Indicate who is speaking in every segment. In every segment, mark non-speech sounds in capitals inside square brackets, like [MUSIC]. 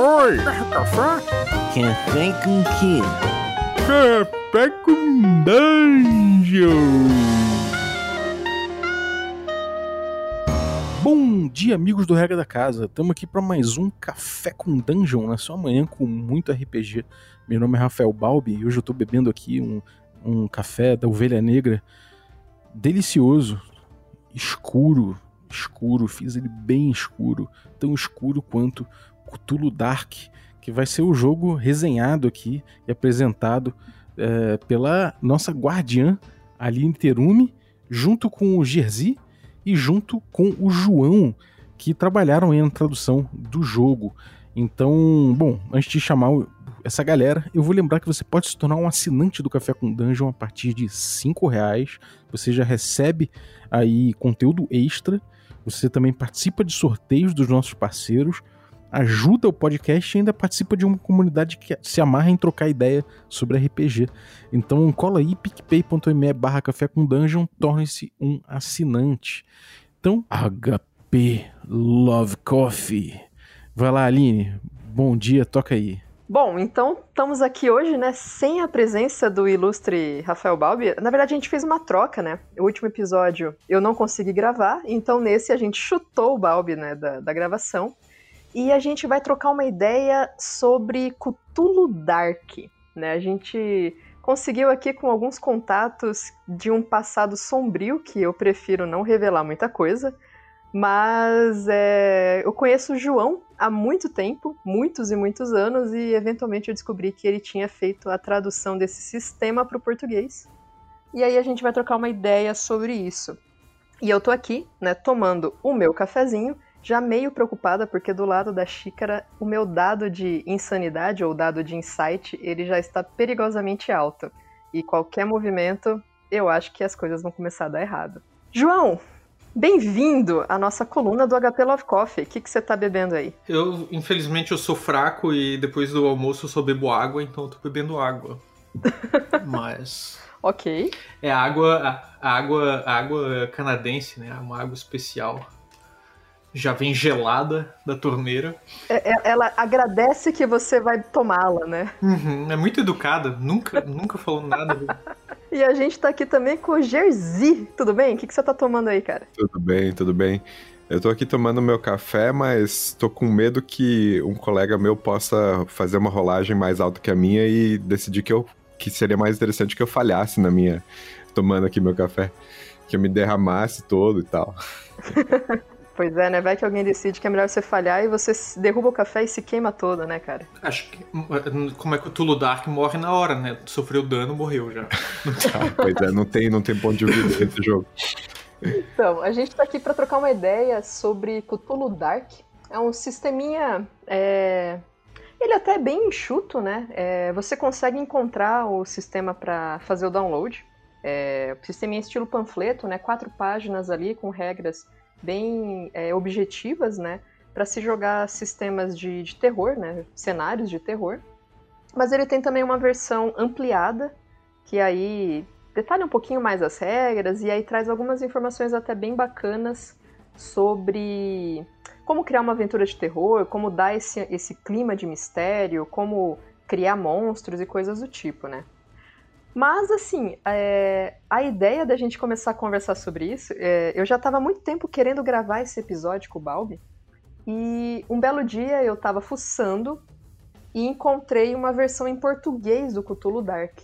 Speaker 1: Oi! Café?
Speaker 2: Café com quê?
Speaker 1: Café com Dungeon! Bom dia, amigos do Regra da Casa. Estamos aqui para mais um Café com Dungeon na sua manhã com muito RPG. Meu nome é Rafael Balbi e hoje eu estou bebendo aqui um, um café da Ovelha Negra delicioso, escuro, escuro. Fiz ele bem escuro, tão escuro quanto Cthulhu Dark, que vai ser o jogo resenhado aqui e apresentado é, pela nossa guardiã Aline Terume, junto com o Jerzy e junto com o João, que trabalharam aí na tradução do jogo. Então, bom, antes de chamar essa galera, eu vou lembrar que você pode se tornar um assinante do Café com Dungeon a partir de cinco reais. Você já recebe aí conteúdo extra. Você também participa de sorteios dos nossos parceiros, ajuda o podcast e ainda participa de uma comunidade que se amarra em trocar ideia sobre RPG. Então cola aí picpay.me barra café com dungeon, torne-se um assinante. Então, HP Love Coffee. Vai lá, Aline. Bom dia, toca aí.
Speaker 3: Bom, então estamos aqui hoje, né, sem a presença do ilustre Rafael Balbi. Na verdade, a gente fez uma troca, né? O último episódio eu não consegui gravar, então nesse a gente chutou o Balbi, né, da, da gravação. E a gente vai trocar uma ideia sobre Cthulhu Dark, né? A gente conseguiu aqui com alguns contatos de um passado sombrio, que eu prefiro não revelar muita coisa, mas é, eu conheço o João há muito tempo, muitos e muitos anos, e eventualmente eu descobri que ele tinha feito a tradução desse sistema para o português. E aí a gente vai trocar uma ideia sobre isso. E eu tô aqui, né, tomando o meu cafezinho, já meio preocupada porque do lado da xícara o meu dado de insanidade ou dado de insight, ele já está perigosamente alto. E qualquer movimento, eu acho que as coisas vão começar a dar errado. João, Bem-vindo à nossa coluna do HP Love Coffee. O que, que você tá bebendo aí?
Speaker 4: Eu, infelizmente, eu sou fraco e depois do almoço eu só bebo água, então eu tô bebendo água. [LAUGHS] Mas.
Speaker 3: Ok.
Speaker 4: É água, água, água canadense, né? Uma água especial. Já vem gelada da torneira.
Speaker 3: É, é, ela agradece que você vai tomá-la, né?
Speaker 4: Uhum, é muito educada, nunca, [LAUGHS] nunca falou nada. [LAUGHS]
Speaker 3: E a gente tá aqui também com o Jerzy. Tudo bem? O que, que você tá tomando aí, cara?
Speaker 5: Tudo bem, tudo bem. Eu tô aqui tomando meu café, mas tô com medo que um colega meu possa fazer uma rolagem mais alta que a minha e decidir que, eu, que seria mais interessante que eu falhasse na minha. tomando aqui meu café. Que eu me derramasse todo e tal. [LAUGHS]
Speaker 3: Pois é, né? Vai que alguém decide que é melhor você falhar e você derruba o café e se queima todo, né, cara?
Speaker 4: Acho que. Como é que o Tulu Dark morre na hora, né? Sofreu dano, morreu já. [LAUGHS]
Speaker 5: ah, pois é, não tem, não tem ponto de vida nesse jogo.
Speaker 3: Então, a gente tá aqui para trocar uma ideia sobre Cthulhu Dark. É um sisteminha. É... Ele até é bem enxuto, né? É... Você consegue encontrar o sistema para fazer o download. É... O sisteminha estilo panfleto, né? Quatro páginas ali com regras bem é, objetivas, né? Para se jogar sistemas de, de terror, né? Cenários de terror. Mas ele tem também uma versão ampliada, que aí detalha um pouquinho mais as regras e aí traz algumas informações até bem bacanas sobre como criar uma aventura de terror, como dar esse, esse clima de mistério, como criar monstros e coisas do tipo, né? Mas, assim, é, a ideia da gente começar a conversar sobre isso, é, eu já estava muito tempo querendo gravar esse episódio com o Balbi, e um belo dia eu estava fuçando e encontrei uma versão em português do Cthulhu Dark.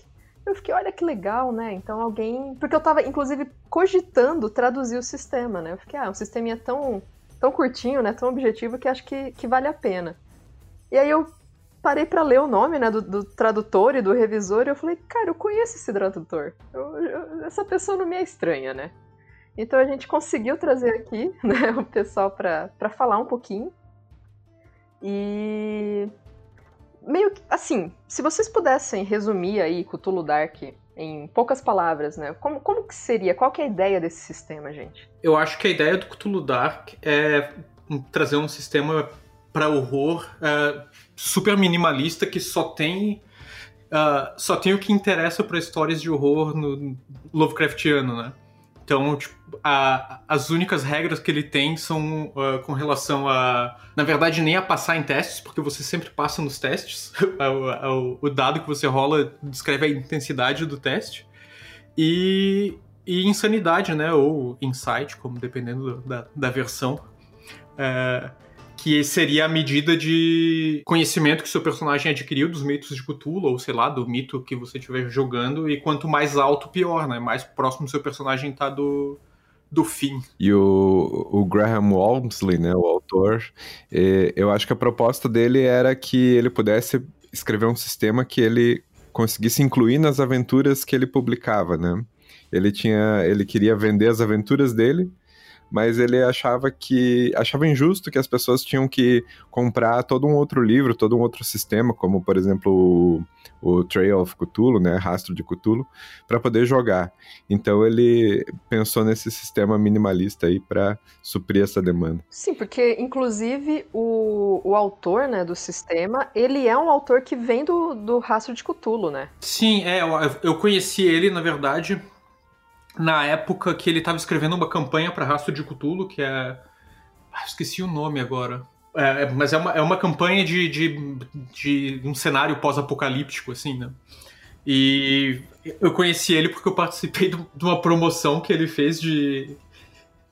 Speaker 3: Eu fiquei, olha que legal, né? Então alguém. Porque eu estava, inclusive, cogitando traduzir o sistema, né? Eu fiquei, ah, um sisteminha tão, tão curtinho, né? Tão objetivo que acho que, que vale a pena. E aí eu parei para ler o nome né, do, do, tradutor e do revisor e eu falei, cara, eu conheço esse tradutor. Eu, eu, essa pessoa não me é estranha, né? Então a gente conseguiu trazer aqui [LAUGHS] né, o pessoal para falar um pouquinho. E meio que, assim, se vocês pudessem resumir aí Cthulhu Dark em poucas palavras, né? Como, como que seria? Qual que é a ideia desse sistema, gente?
Speaker 4: Eu acho que a ideia do Cthulhu Dark é trazer um sistema para horror uh, super minimalista que só tem uh, só tem o que interessa para histórias de horror no Lovecraftiano, né? Então, tipo, a, as únicas regras que ele tem são uh, com relação a. Na verdade, nem a passar em testes, porque você sempre passa nos testes. [LAUGHS] o, dado que você rola descreve a intensidade do teste. E, e insanidade, né? Ou insight, como dependendo da, da versão. Uh, que seria a medida de conhecimento que seu personagem adquiriu dos mitos de Cthulhu, ou sei lá, do mito que você estiver jogando, e quanto mais alto, pior, né? Mais próximo seu personagem tá do, do fim.
Speaker 5: E o, o Graham Walmsley, né, o autor, eu acho que a proposta dele era que ele pudesse escrever um sistema que ele conseguisse incluir nas aventuras que ele publicava, né? Ele tinha, ele queria vender as aventuras dele, mas ele achava que achava injusto que as pessoas tinham que comprar todo um outro livro, todo um outro sistema, como por exemplo o, o Trail of Cthulhu, né, Rastro de Cthulhu, para poder jogar. Então ele pensou nesse sistema minimalista aí para suprir essa demanda.
Speaker 3: Sim, porque inclusive o, o autor, né, do sistema, ele é um autor que vem do, do Rastro de Cthulhu, né?
Speaker 4: Sim, é, eu, eu conheci ele na verdade na época que ele estava escrevendo uma campanha para Rastro de Cthulhu, que é. Ah, esqueci o nome agora. É, é, mas é uma, é uma campanha de, de, de um cenário pós-apocalíptico, assim, né? E eu conheci ele porque eu participei de uma promoção que ele fez de,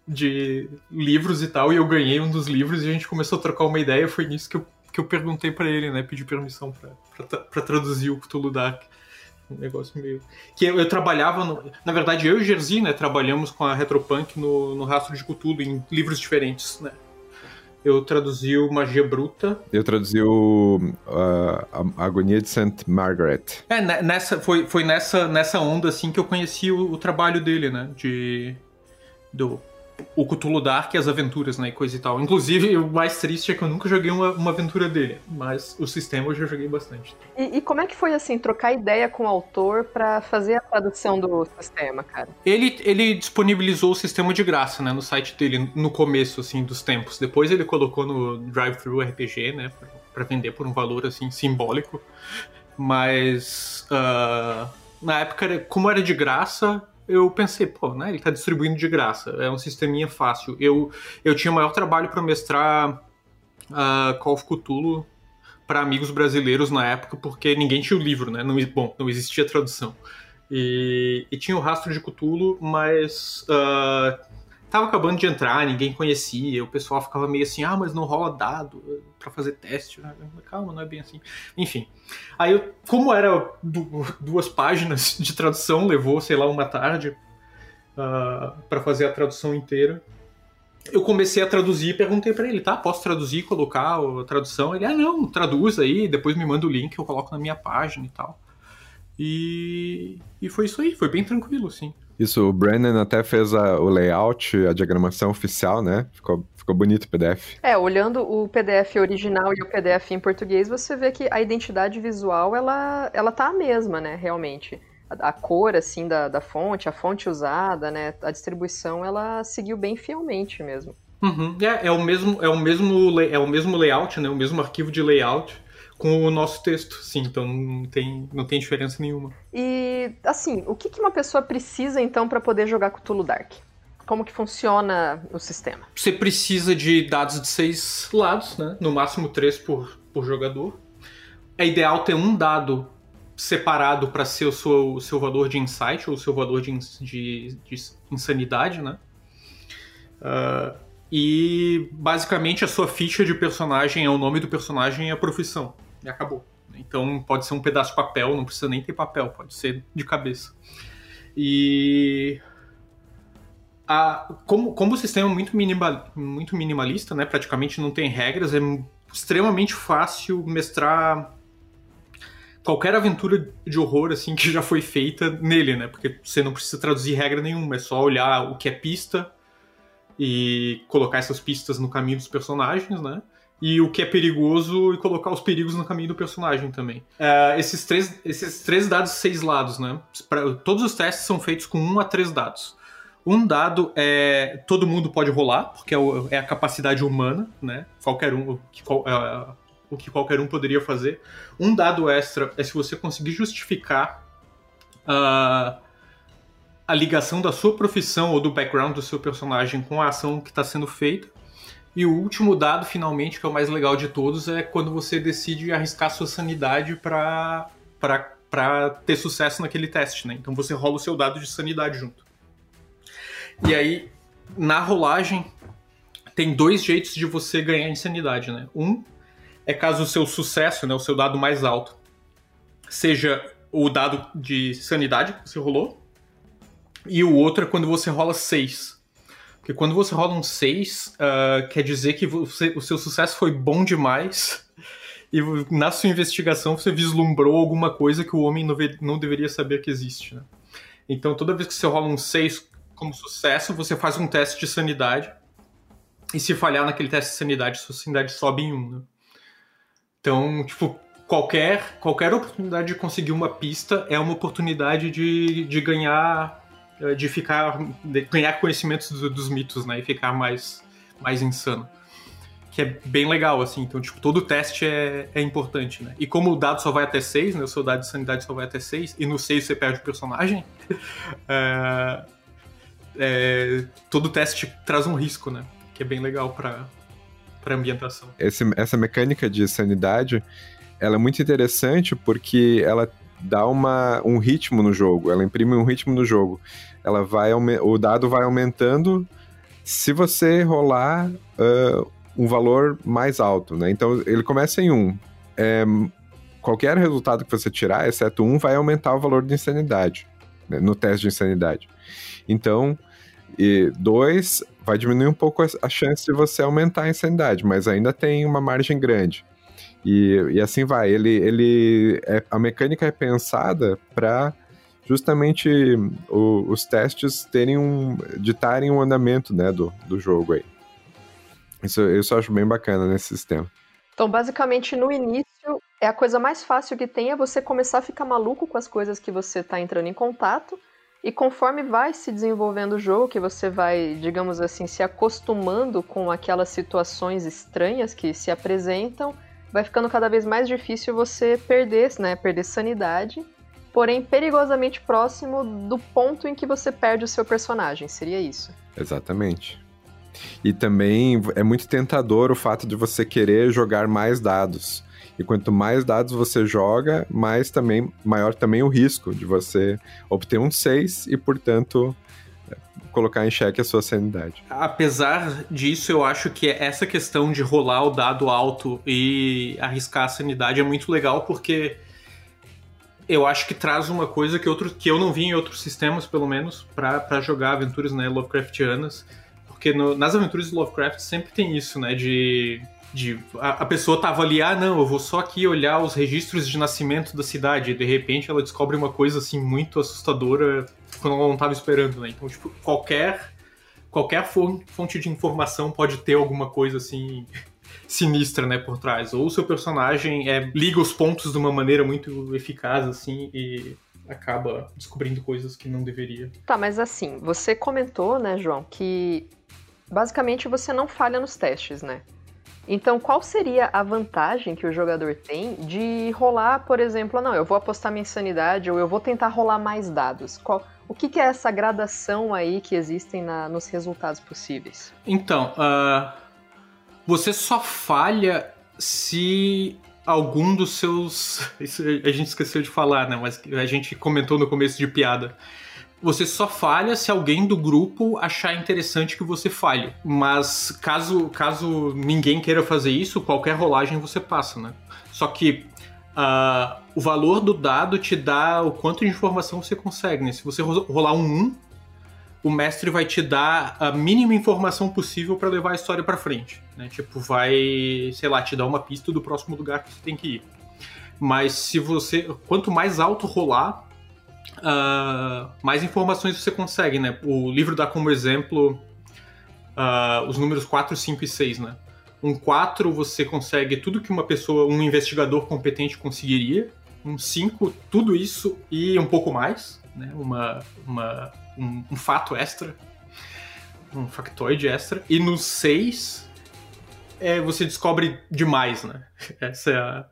Speaker 4: de livros e tal, e eu ganhei um dos livros e a gente começou a trocar uma ideia. Foi nisso que eu, que eu perguntei para ele, né? Pedi permissão para traduzir o Cthulhu Dark um negócio meio. Que eu, eu trabalhava. No... Na verdade, eu e o Jerzy, né, trabalhamos com a Retropunk no, no Rastro de Cthulhu em livros diferentes, né? Eu traduzi o Magia Bruta.
Speaker 5: Eu traduzi o uh, a Agonia de St. Margaret.
Speaker 4: É, nessa, foi, foi nessa, nessa onda assim que eu conheci o, o trabalho dele, né? De, do o Cthulhu Dark e as aventuras, né, e coisa e tal. Inclusive, o mais triste é que eu nunca joguei uma, uma aventura dele, mas o sistema eu já joguei bastante.
Speaker 3: E, e como é que foi, assim, trocar ideia com o autor para fazer a tradução do sistema, cara?
Speaker 4: Ele, ele disponibilizou o sistema de graça, né, no site dele, no começo, assim, dos tempos. Depois ele colocou no Drive-Thru RPG, né, para vender por um valor, assim, simbólico. Mas, uh, na época, como era de graça, eu pensei, pô, né, ele tá distribuindo de graça, é um sisteminha fácil. Eu, eu tinha maior trabalho para mestrar uh, Call of Cthulhu para amigos brasileiros na época, porque ninguém tinha o livro, né? Não, bom, não existia tradução. E, e tinha o rastro de Cthulhu, mas uh, tava acabando de entrar, ninguém conhecia, o pessoal ficava meio assim, ah, mas não rola dado para fazer teste. Calma, não é bem assim. Enfim. Aí, eu, como era duas páginas de tradução, levou, sei lá, uma tarde uh, ah, para fazer a tradução inteira. Eu comecei a traduzir e perguntei para ele, tá? Posso traduzir e colocar a tradução? Ele, ah, não, traduz aí, depois me manda o link, eu coloco na minha página e tal. E, e foi isso aí, foi bem tranquilo, assim.
Speaker 5: Isso, o Brandon até fez a, o layout, a diagramação oficial, né? Ficou, ficou bonito o PDF.
Speaker 3: É, olhando o PDF original e o PDF em português, você vê que a identidade visual, ela, ela tá a mesma, né, realmente. A, a cor, assim, da, da fonte, a fonte usada, né, a distribuição, ela seguiu bem fielmente mesmo.
Speaker 4: Uhum. É, é, o mesmo, é, o mesmo, é o mesmo layout, né, o mesmo arquivo de layout com o nosso texto, sim, então não tem, não tem diferença nenhuma.
Speaker 3: E, assim, o que, que uma pessoa precisa, então, para poder jogar Cthulhu Dark? Como que funciona o sistema?
Speaker 4: Você precisa de dados de seis lados, né? No máximo três por, por jogador. É ideal ter um dado separado para ser o seu, o seu valor de insight ou o seu valor de, de, de insanidade, né? Uh, e basicamente a sua ficha de personagem é o nome do personagem e a profissão e acabou. Então pode ser um pedaço de papel, não precisa nem ter papel, pode ser de cabeça. E a, como, como o sistema é muito, minimal, muito minimalista, né, praticamente não tem regras, é extremamente fácil mestrar qualquer aventura de horror assim que já foi feita nele, né? Porque você não precisa traduzir regra nenhuma, é só olhar o que é pista e colocar essas pistas no caminho dos personagens, né? E o que é perigoso e colocar os perigos no caminho do personagem também. Uh, esses, três, esses três dados, seis lados, né? Pra, todos os testes são feitos com um a três dados. Um dado é todo mundo pode rolar, porque é, o, é a capacidade humana, né? Qualquer um, que, uh, o que qualquer um poderia fazer. Um dado extra é se você conseguir justificar uh, a ligação da sua profissão ou do background do seu personagem com a ação que está sendo feita. E o último dado, finalmente, que é o mais legal de todos, é quando você decide arriscar sua sanidade para ter sucesso naquele teste, né? Então você rola o seu dado de sanidade junto. E aí, na rolagem, tem dois jeitos de você ganhar insanidade, né? Um é caso o seu sucesso, né, o seu dado mais alto, seja o dado de sanidade que você rolou, e o outro é quando você rola 6. Porque quando você rola um 6, uh, ah, quer dizer que você, o seu sucesso foi bom demais. E na sua investigação você vislumbrou alguma coisa que o homem não, não deveria saber que existe. Né? Então toda vez que você rola um 6 como sucesso, você faz um teste de sanidade. E se falhar naquele teste de sanidade, sua sanidade sobe em 1. Né? Então, tipo, qualquer, qualquer oportunidade de conseguir uma pista é uma oportunidade de, de ganhar de ficar de ganhar conhecimentos do, dos mitos, né, e ficar mais mais insano. Que é bem legal, assim. Então, tipo, todo teste é, é importante, né? E como o dado só vai até 6, né? O seu dado de sanidade só vai até 6, e no 6 você perde o personagem, é, [LAUGHS] é, todo teste traz um risco, né? Que é bem legal pra, pra ambientação.
Speaker 5: Esse, essa mecânica de sanidade, ela é muito interessante porque ela dá uma, um ritmo no jogo, ela imprime um ritmo no jogo ela vai o dado vai aumentando se você rolar uh, um valor mais alto, né? Então ele começa em 1. Um. É, qualquer resultado que você tirar, exceto um, vai aumentar o valor de insanidade né? no teste de insanidade. Então, e dois vai diminuir um pouco a chance de você aumentar a insanidade, mas ainda tem uma margem grande. E, e assim vai. Ele, ele é, a mecânica é pensada para justamente o, os testes terem um. ditarem o um andamento né, do, do jogo aí. Isso, eu acho bem bacana nesse sistema.
Speaker 3: Então, basicamente, no início, é a coisa mais fácil que tem é você começar a ficar maluco com as coisas que você está entrando em contato. E conforme vai se desenvolvendo o jogo, que você vai, digamos assim, se acostumando com aquelas situações estranhas que se apresentam, vai ficando cada vez mais difícil você perder, né, perder sanidade porém perigosamente próximo do ponto em que você perde o seu personagem. Seria isso.
Speaker 5: Exatamente. E também é muito tentador o fato de você querer jogar mais dados. E quanto mais dados você joga, mais também maior também o risco de você obter um 6 e, portanto, colocar em xeque a sua sanidade.
Speaker 4: Apesar disso, eu acho que essa questão de rolar o dado alto e arriscar a sanidade é muito legal porque eu acho que traz uma coisa que, outro, que eu não vi em outros sistemas, pelo menos, para jogar aventuras né, Lovecraftianas. Porque no, nas aventuras de Lovecraft sempre tem isso, né? De. de a, a, pessoa tava ali, ah, não, eu vou só aqui olhar os registros de nascimento da cidade. E de repente ela descobre uma coisa assim muito assustadora quando ela não tava esperando, né? Então, tipo, qualquer. Qualquer fonte de informação pode ter alguma coisa assim sinistra, né, por trás. Ou o seu personagem é, liga os pontos de uma maneira muito eficaz, assim, e acaba descobrindo coisas que não deveria.
Speaker 3: Tá, mas assim, você comentou, né, João, que basicamente você não falha nos testes, né? Então, qual seria a vantagem que o jogador tem de rolar, por exemplo, não, eu vou apostar minha insanidade ou eu vou tentar rolar mais dados? Qual, o que, que, é essa gradação aí que existem na, nos resultados possíveis?
Speaker 4: Então, uh, você só falha se algum dos seus. [LAUGHS] Isso a gente esqueceu de falar, né? Mas a gente comentou no começo de piada. Você só falha se alguém do grupo achar interessante que você falhe. Mas caso, caso ninguém queira fazer isso, qualquer rolagem você passa, né? Só que uh, o valor do dado te dá o quanto de informação você consegue, né? Se você rolar um 1, o mestre vai te dar a mínima informação possível para levar a história para frente. Né? Tipo, vai, sei lá, te dar uma pista do próximo lugar que você tem que ir. Mas se você. Quanto mais alto rolar, uh, mais informações você consegue, né? O livro dá como exemplo uh, os números 4, 5 e 6, né? Um 4 você consegue tudo que uma pessoa, um investigador competente conseguiria. Um 5, tudo isso e um pouco mais. Né? Uma, uma um, um fato extra, um factoide extra. E no 6, é, você descobre demais, né? [LAUGHS] Essa é a,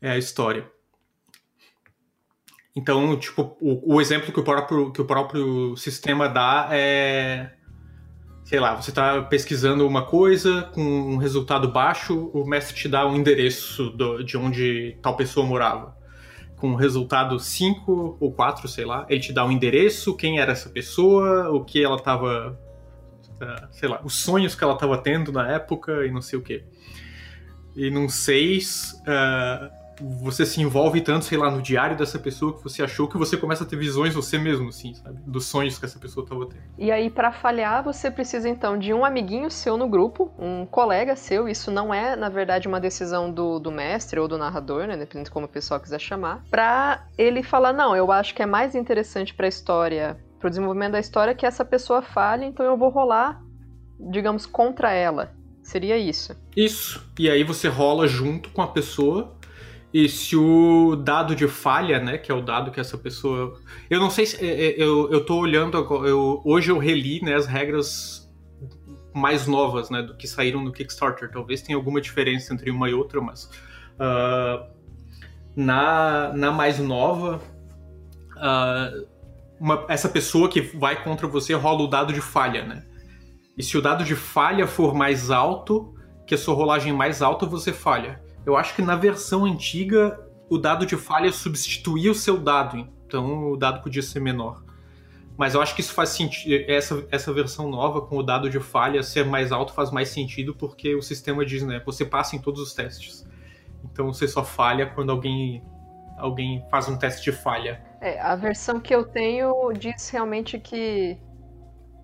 Speaker 4: é a história. Então, tipo, o, o, exemplo que o, próprio, que o próprio sistema dá é. Sei lá, você está pesquisando uma coisa com um resultado baixo, o mestre te dá um endereço do, de onde tal pessoa morava. Com um resultado 5 ou 4, sei lá, ele te dá um endereço, quem era essa pessoa, o que ela estava. Uh, sei lá, os sonhos que ela estava tendo na época e não sei o que. E num 6, uh, você se envolve tanto, sei lá, no diário dessa pessoa que você achou que você começa a ter visões você mesmo, assim, sabe? Dos sonhos que essa pessoa estava tendo.
Speaker 3: E aí, para falhar, você precisa então de um amiguinho seu no grupo, um colega seu. Isso não é, na verdade, uma decisão do, do mestre ou do narrador, né? Dependendo de como o pessoal quiser chamar. Pra ele falar: não, eu acho que é mais interessante para a história, pro desenvolvimento da história, que essa pessoa falhe, então eu vou rolar, digamos, contra ela. Seria isso.
Speaker 4: Isso. E aí você rola junto com a pessoa e se o dado de falha, né, que é o dado que essa pessoa. Eu não sei se. É, é, eu, eu tô olhando. Eu, hoje eu reli né, as regras mais novas né, do que saíram no Kickstarter. Talvez tenha alguma diferença entre uma e outra, mas. Uh, na, na mais nova. Uh, uma, essa pessoa que vai contra você rola o dado de falha, né? E se o dado de falha for mais alto, que a sua rolagem mais alta, você falha. Eu acho que na versão antiga o dado de falha substituía o seu dado, então o dado podia ser menor. Mas eu acho que isso faz sentido. Essa, essa versão nova, com o dado de falha ser mais alto, faz mais sentido porque o sistema diz, né? Você passa em todos os testes. Então você só falha quando alguém, alguém faz um teste de falha.
Speaker 3: É, a versão que eu tenho diz realmente que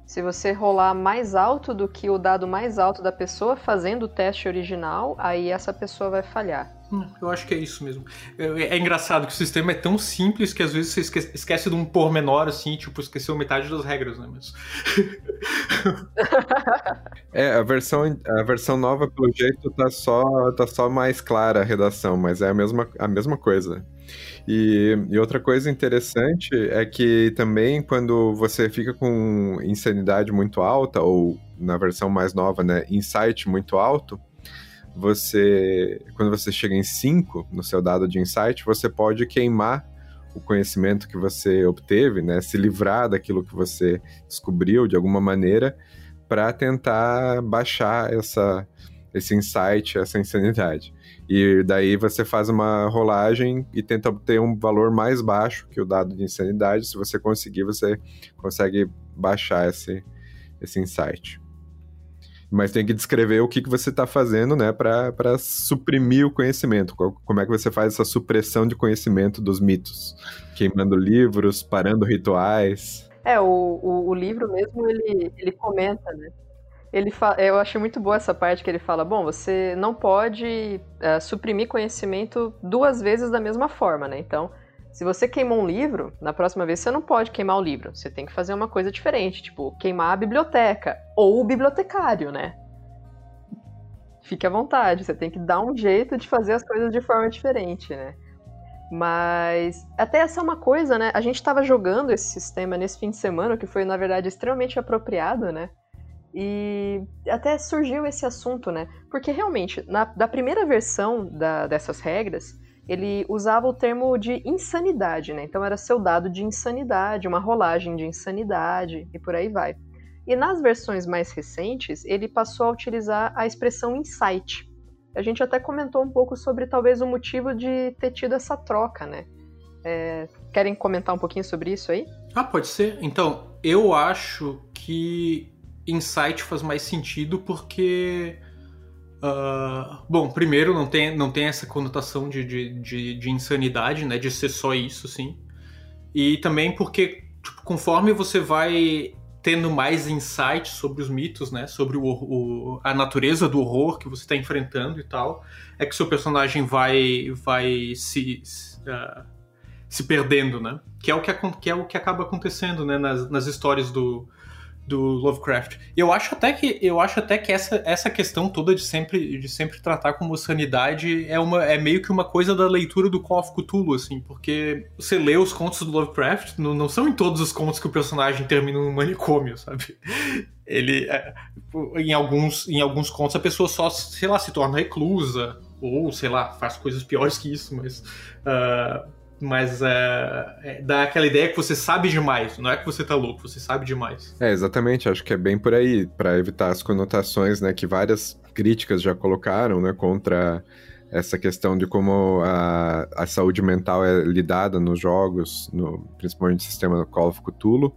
Speaker 3: se você rolar mais alto do que o dado mais alto da pessoa fazendo o teste original, aí essa pessoa vai falhar.
Speaker 4: Hum, eu acho que é isso mesmo. É, é, engraçado que o sistema é tão simples que às vezes você esquece, esquece de um pormenor assim, tipo, esqueceu metade das regras, né? Mas... [LAUGHS]
Speaker 5: é, a versão, a versão nova, pelo jeito, tá só, tá só mais clara a redação, mas é a mesma, a mesma coisa. E, e, outra coisa interessante é que também quando você fica com insanidade muito alta, ou na versão mais nova, né, insight muito alto, você, quando você chega em 5 no seu dado de insight, você pode queimar o conhecimento que você obteve, né, se livrar daquilo que você descobriu de alguma maneira, para tentar baixar essa, esse insight, essa insanidade. E daí você faz uma rolagem e tenta obter um valor mais baixo que o dado de insanidade. Se você conseguir, você consegue baixar esse, esse insight. Mas tem que descrever o que, que você está fazendo, né, para suprimir o conhecimento. Como é que você faz essa supressão de conhecimento dos mitos? Queimando livros, parando rituais.
Speaker 3: É, o, o, o livro mesmo, ele, ele comenta, né? ele eu achei muito boa essa parte que ele fala: bom, você não pode uh, suprimir conhecimento duas vezes da mesma forma, né? Então, se você queimou um livro, na próxima vez você não pode queimar o livro. Você tem que fazer uma coisa diferente, tipo queimar a biblioteca ou o bibliotecário, né? Fique à vontade, você tem que dar um jeito de fazer as coisas de forma diferente, né? Mas até essa é uma coisa, né? A gente estava jogando esse sistema nesse fim de semana, que foi na verdade extremamente apropriado, né? E até surgiu esse assunto, né? Porque realmente, na da primeira versão da, dessas regras, ele usava o termo de insanidade, né? Então era seu dado de insanidade, uma rolagem de insanidade e por aí vai. E nas versões mais recentes, ele passou a utilizar a expressão insight. A gente até comentou um pouco sobre talvez o motivo de ter tido essa troca, né? É, querem comentar um pouquinho sobre isso aí?
Speaker 4: Ah, pode ser. Então, eu acho que insight faz mais sentido porque. Uh, bom, primeiro, não tem, não tem essa conotação de, de, de, de, insanidade, né? De ser só isso, sim. E também porque, tipo, conforme você vai tendo mais insights sobre os mitos, né? Sobre o, o a natureza do horror que você está enfrentando e tal, é que seu personagem vai, vai se. Uh, se perdendo, né? Que é o que, que, é o que acaba acontecendo, né? Nas, nas histórias do, do Lovecraft. Eu acho até que eu acho até que essa, essa questão toda de sempre de sempre tratar como sanidade é uma é meio que uma coisa da leitura do Call of Cthulhu assim, porque você lê os contos do Lovecraft, não, não são em todos os contos que o personagem termina num manicômio, sabe? Ele é, em alguns em alguns contos a pessoa só, sei lá, se torna reclusa ou sei lá, faz coisas piores que isso, mas uh, mas é, é, dá aquela ideia que você sabe demais. Não é que você tá louco, você sabe demais.
Speaker 5: É, exatamente. Acho que é bem por aí, para evitar as conotações, né, que várias críticas já colocaram, né, contra essa questão de como a, a saúde mental é lidada nos jogos, no, principalmente no sistema Call of Cthulhu.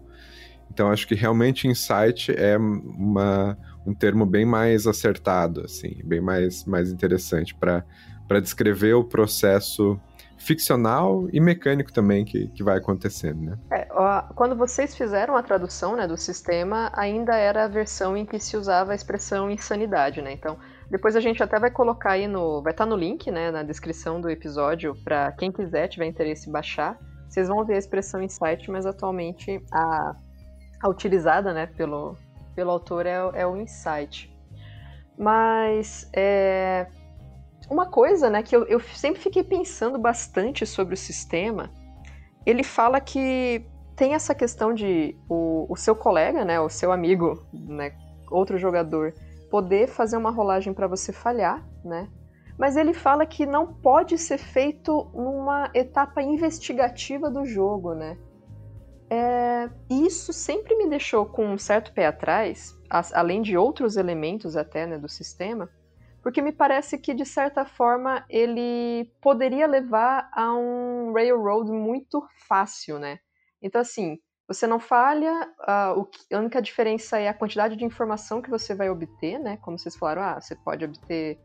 Speaker 5: Então acho que realmente insight é uma, um termo bem mais acertado, assim, bem mais, mais interessante para descrever o processo ficcional e mecânico também que, que vai acontecendo, né?
Speaker 3: É, ó, quando vocês fizeram a tradução né, do sistema, ainda era a versão em que se usava a expressão insanidade, né? Então, depois a gente até vai colocar aí no. Vai estar tá no link, né, na descrição do episódio, para quem quiser, tiver interesse, baixar. Vocês vão ver a expressão insight, mas atualmente a, a utilizada, né, pelo, pelo autor é, é o insight. Mas é, uma coisa, né, que eu, eu sempre fiquei pensando bastante sobre o sistema, ele fala que tem essa questão de o, o seu colega, né, o seu amigo, né, outro jogador, poder fazer uma rolagem para você falhar, né? Mas ele fala que não pode ser feito numa etapa investigativa do jogo, né? É, isso sempre me deixou com um certo pé atrás, além de outros elementos até né, do sistema, porque me parece que, de certa forma, ele poderia levar a um railroad muito fácil, né? Então, assim, você não falha, que, a única diferença é a quantidade de informação que você vai obter, né? Como vocês falaram, ah, você pode obter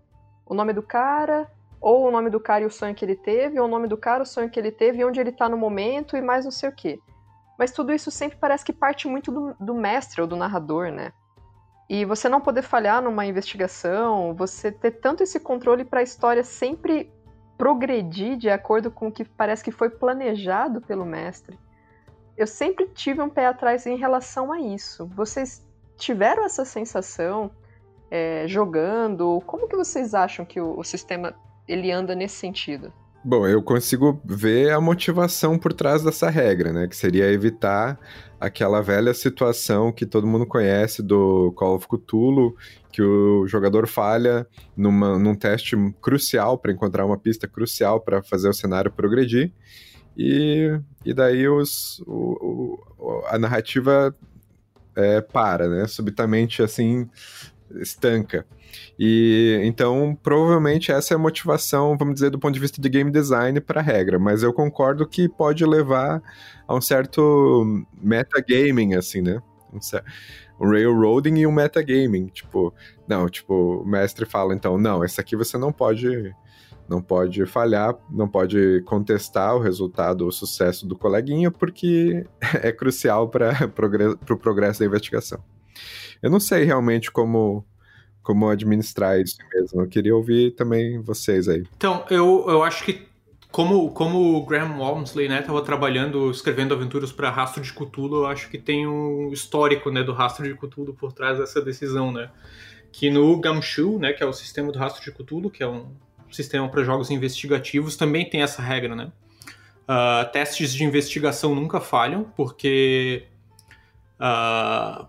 Speaker 3: o nome do cara, ou o nome do cara e o sonho que ele teve, ou o nome do cara, o sonho que ele teve, e onde ele está no momento, e mais não sei o quê. Mas tudo isso sempre parece que parte muito do, do mestre ou do narrador, né? E você não poder falhar numa investigação, você ter tanto esse controle para a história sempre progredir de acordo com o que parece que foi planejado pelo mestre. Eu sempre tive um pé atrás em relação a isso. Vocês tiveram essa sensação é, jogando? Como que vocês acham que o, o sistema ele anda nesse sentido?
Speaker 5: Bom, eu consigo ver a motivação por trás dessa regra, né? Que seria evitar aquela velha situação que todo mundo conhece do Call of Cthulhu, que o jogador falha numa, num teste crucial para encontrar uma pista crucial para fazer o cenário progredir. E, e daí os, o, o, a narrativa é, para, né? Subitamente assim estanca. E então, provavelmente essa é a motivação, vamos dizer, do ponto de vista de game design para a regra, mas eu concordo que pode levar a um certo metagaming, assim, né? Um, um railroading e um metagaming, tipo, não, tipo, o mestre fala então, não, esse aqui você não pode não pode falhar, não pode contestar o resultado, o sucesso do coleguinha, porque [LAUGHS] é crucial para o progresso da investigação. Eu não sei realmente como como administrar isso mesmo. Eu queria ouvir também vocês aí.
Speaker 4: Então, eu, eu acho que como, como o Graham Walmsley né, trabalhando, escrevendo aventuras para Rastro de Cthulhu, eu acho que tem um histórico né, do Rastro de Cthulhu por trás dessa decisão, né? Que no Gumshoe, né, que é o sistema do Rastro de Cthulhu, que é um sistema para jogos investigativos, também tem essa regra, né? Uh, testes de investigação nunca falham, porque uh,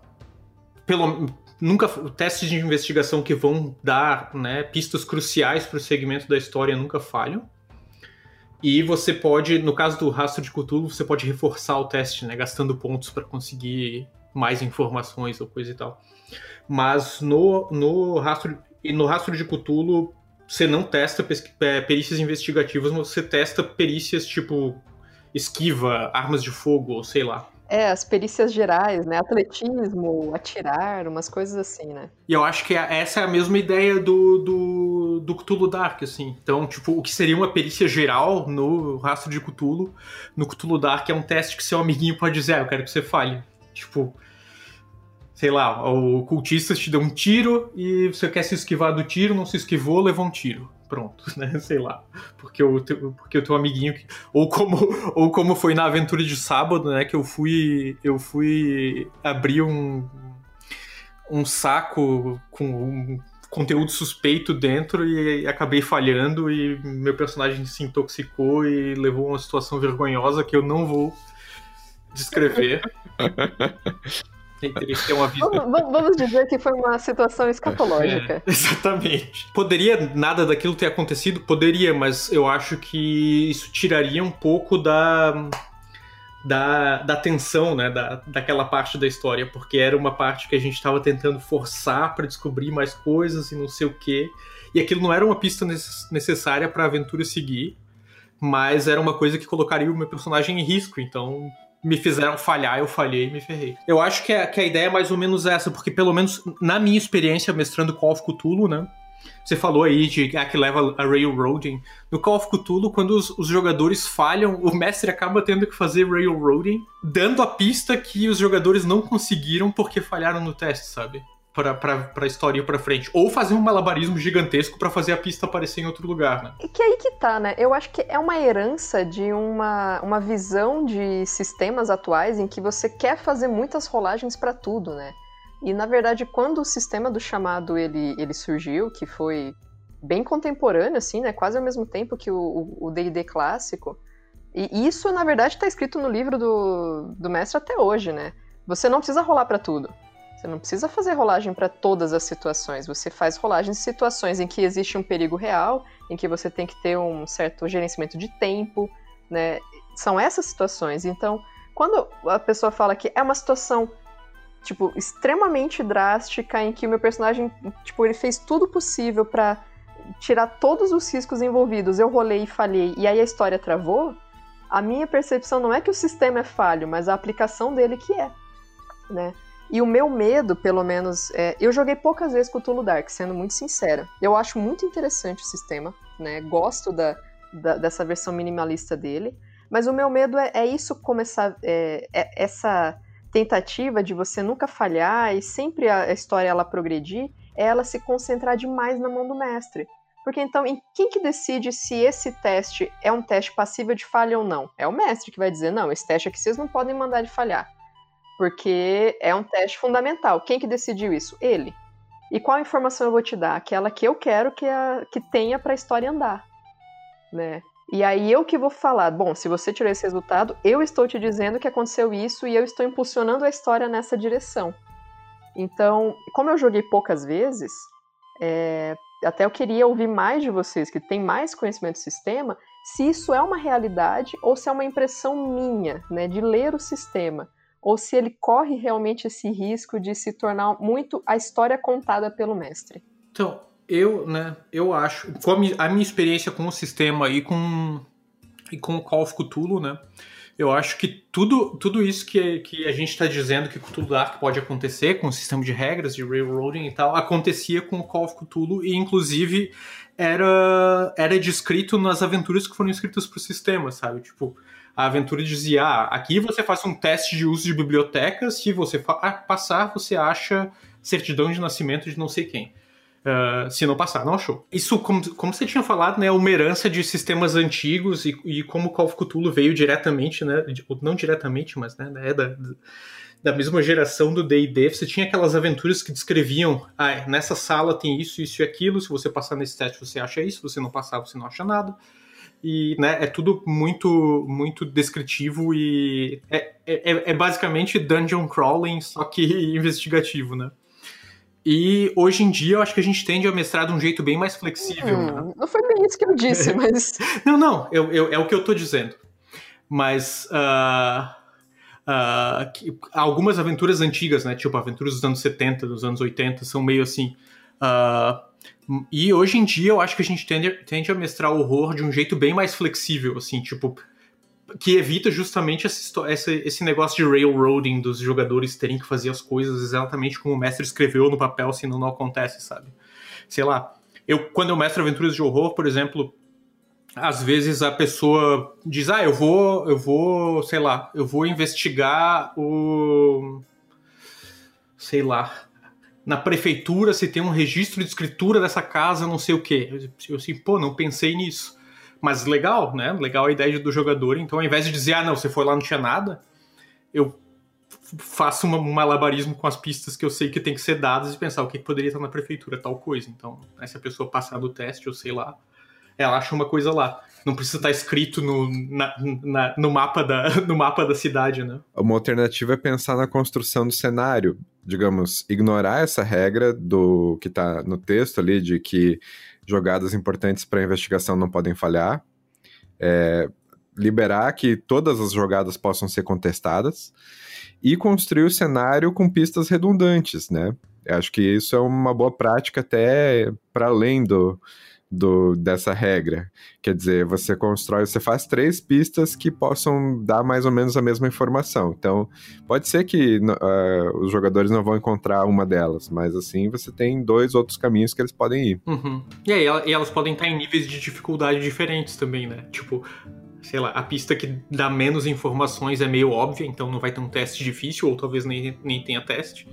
Speaker 4: pelo, nunca testes de investigação que vão dar né, pistas cruciais para o segmento da história nunca falham. E você pode, no caso do rastro de Cthulhu, você pode reforçar o teste, né, gastando pontos para conseguir mais informações ou coisa e tal. Mas no, no rastro no rastro de Cthulhu você não testa é, perícias investigativas, mas você testa perícias tipo esquiva, armas de fogo, ou sei lá.
Speaker 3: É, as perícias gerais, né? Atletismo, atirar, umas coisas assim, né?
Speaker 4: E eu acho que é, essa é a mesma ideia do, do, do Cthulhu Dark, assim. Então, tipo, o que seria uma perícia geral no rastro de Cthulhu, no Cthulhu Dark é um teste que seu amiguinho pode dizer, ah, eu quero que você falhe. Tipo, sei lá, o cultista te deu um tiro e você quer se esquivar do tiro, não se esquivou, levou um tiro pronto, [LAUGHS] né? Sei lá. Porque o teu, porque o teu amiguinho. Ou como, ou como foi na aventura de sábado, né? Que eu fui. Eu fui abrir um. Um saco com um conteúdo suspeito dentro e acabei falhando e meu personagem se intoxicou e levou a uma situação vergonhosa que eu não vou descrever. [LAUGHS] Teria que ter uma visão.
Speaker 3: Vamos, vamos dizer que foi uma situação escatológica.
Speaker 4: É, [LAUGHS] exatamente. Poderia nada daquilo ter acontecido? Poderia, mas eu acho que isso tiraria um pouco da. Da, da tensão, né, da, daquela parte da história, porque era uma parte que a gente estava tentando forçar para descobrir mais coisas e não sei o quê, e aquilo não era uma pista necessária para a aventura seguir, mas era uma coisa que colocaria o meu personagem em risco, então me fizeram falhar, eu falhei e me ferrei. Eu acho que a, que a ideia é mais ou menos essa, porque pelo menos na minha experiência mestrando Call of Cthulhu, né? Você falou aí de ah, que leva a railroading. No Call of Cthulhu, quando os, os, jogadores falham, o mestre acaba tendo que fazer railroading, dando a pista que os jogadores não conseguiram porque falharam no teste, sabe? Pra, pra, pra história ir pra frente. Ou fazer um malabarismo gigantesco para fazer a pista aparecer em outro lugar, né?
Speaker 3: E que aí que tá, né? Eu acho que é uma herança de uma, uma visão de sistemas atuais em que você quer fazer muitas rolagens para tudo, né? E na verdade, quando o sistema do chamado ele, ele surgiu, que foi bem contemporâneo, assim, né? Quase ao mesmo tempo que o D&D clássico. E isso, na verdade, está escrito no livro do, do mestre até hoje, né? Você não precisa rolar para tudo. Você não precisa fazer rolagem para todas as situações. Você faz rolagem em situações em que existe um perigo real, em que você tem que ter um certo gerenciamento de tempo, né? São essas situações. Então, quando a pessoa fala que é uma situação tipo extremamente drástica em que o meu personagem, tipo, ele fez tudo possível para tirar todos os riscos envolvidos, eu rolei e falhei e aí a história travou, a minha percepção não é que o sistema é falho, mas a aplicação dele que é, né? E o meu medo, pelo menos, é, eu joguei poucas vezes com o Tulu Dark, sendo muito sincera. Eu acho muito interessante o sistema, né? Gosto da, da dessa versão minimalista dele. Mas o meu medo é, é isso começar. É, é, essa tentativa de você nunca falhar e sempre a, a história ela progredir, é ela se concentrar demais na mão do mestre. Porque então, em quem que decide se esse teste é um teste passível de falha ou não? É o mestre que vai dizer, não, esse teste aqui vocês não podem mandar de falhar. Porque é um teste fundamental. Quem que decidiu isso? Ele. E qual informação eu vou te dar? Aquela que eu quero que, a, que tenha para a história andar. Né? E aí eu que vou falar, bom, se você tirou esse resultado, eu estou te dizendo que aconteceu isso e eu estou impulsionando a história nessa direção. Então, como eu joguei poucas vezes, é, até eu queria ouvir mais de vocês, que têm mais conhecimento do sistema, se isso é uma realidade ou se é uma impressão minha, né, de ler o sistema ou se ele corre realmente esse risco de se tornar muito a história contada pelo mestre.
Speaker 4: Então, eu, né, eu acho, com a minha, experiência com o sistema e com e com o Call of Cthulhu, né, eu acho que tudo, tudo isso que, que a gente está dizendo que Cthulhu Dark pode acontecer com o sistema de regras, de railroading e tal, acontecia com o Call of Cthulhu e inclusive era, era descrito nas aventuras que foram escritas para o sistema, sabe? Tipo, a aventura dizia: ah, aqui você faz um teste de uso de biblioteca, se você ah, passar, você acha certidão de nascimento de não sei quem. Uh, se não passar, não achou. Isso, como, como você tinha falado, né, é uma herança de sistemas antigos e, e como o of veio diretamente, né, não diretamente, mas né, é da, da mesma geração do D&D, você tinha aquelas aventuras que descreviam, ah, nessa sala tem isso, isso e aquilo, se você passar nesse teste você acha isso, se você não passar você não acha nada e né, é tudo muito muito descritivo e é, é, é, basicamente dungeon crawling, só que [LAUGHS] investigativo, né? E hoje em dia eu acho que a gente tende a mestrar de um jeito bem mais flexível. Hum,
Speaker 3: né? Não foi bem isso que eu disse, [LAUGHS] mas.
Speaker 4: não, não, eu, eu, é o que eu tô dizendo. Mas. Uh, uh, que, algumas aventuras antigas, né? Tipo, aventuras dos anos 70, dos anos 80, são meio assim. Uh, e hoje em dia eu acho que a gente tende, tende a mestrar o horror de um jeito bem mais flexível, assim, tipo, que evita justamente esse, esse negócio de railroading dos jogadores terem que fazer as coisas exatamente como o mestre escreveu no papel, senão não acontece, sabe? Sei lá, eu quando eu mestro aventuras de horror, por exemplo, às vezes a pessoa diz: "Ah, eu vou, eu vou, sei lá, eu vou investigar o sei lá, na prefeitura se tem um registro de escritura dessa casa, não sei o quê. Eu assim, pô, não pensei nisso. Mas legal, né? Legal a ideia do jogador. Então, ao invés de dizer, ah, não, você foi lá, não tinha nada, eu faço um malabarismo com as pistas que eu sei que tem que ser dadas e pensar o que poderia estar na prefeitura, tal coisa. Então, né, se a pessoa passar do teste, ou sei lá, ela acha uma coisa lá. Não precisa estar escrito no, na, na, no, mapa da, [LAUGHS] no mapa da cidade, né?
Speaker 5: Uma alternativa é pensar na construção do cenário. Digamos, ignorar essa regra do que está no texto ali, de que jogadas importantes para a investigação não podem falhar. É, liberar que todas as jogadas possam ser contestadas e construir o cenário com pistas redundantes, né? Eu acho que isso é uma boa prática até para além do, do, dessa regra. Quer dizer, você constrói, você faz três pistas que possam dar mais ou menos a mesma informação. Então, pode ser que uh, os jogadores não vão encontrar uma delas, mas assim você tem dois outros caminhos que eles podem ir.
Speaker 4: Uhum. E aí, e elas podem estar em níveis de dificuldade diferentes também, né? Tipo, sei lá, a pista que dá menos informações é meio óbvia, então não vai ter um teste difícil, ou talvez nem, nem tenha teste.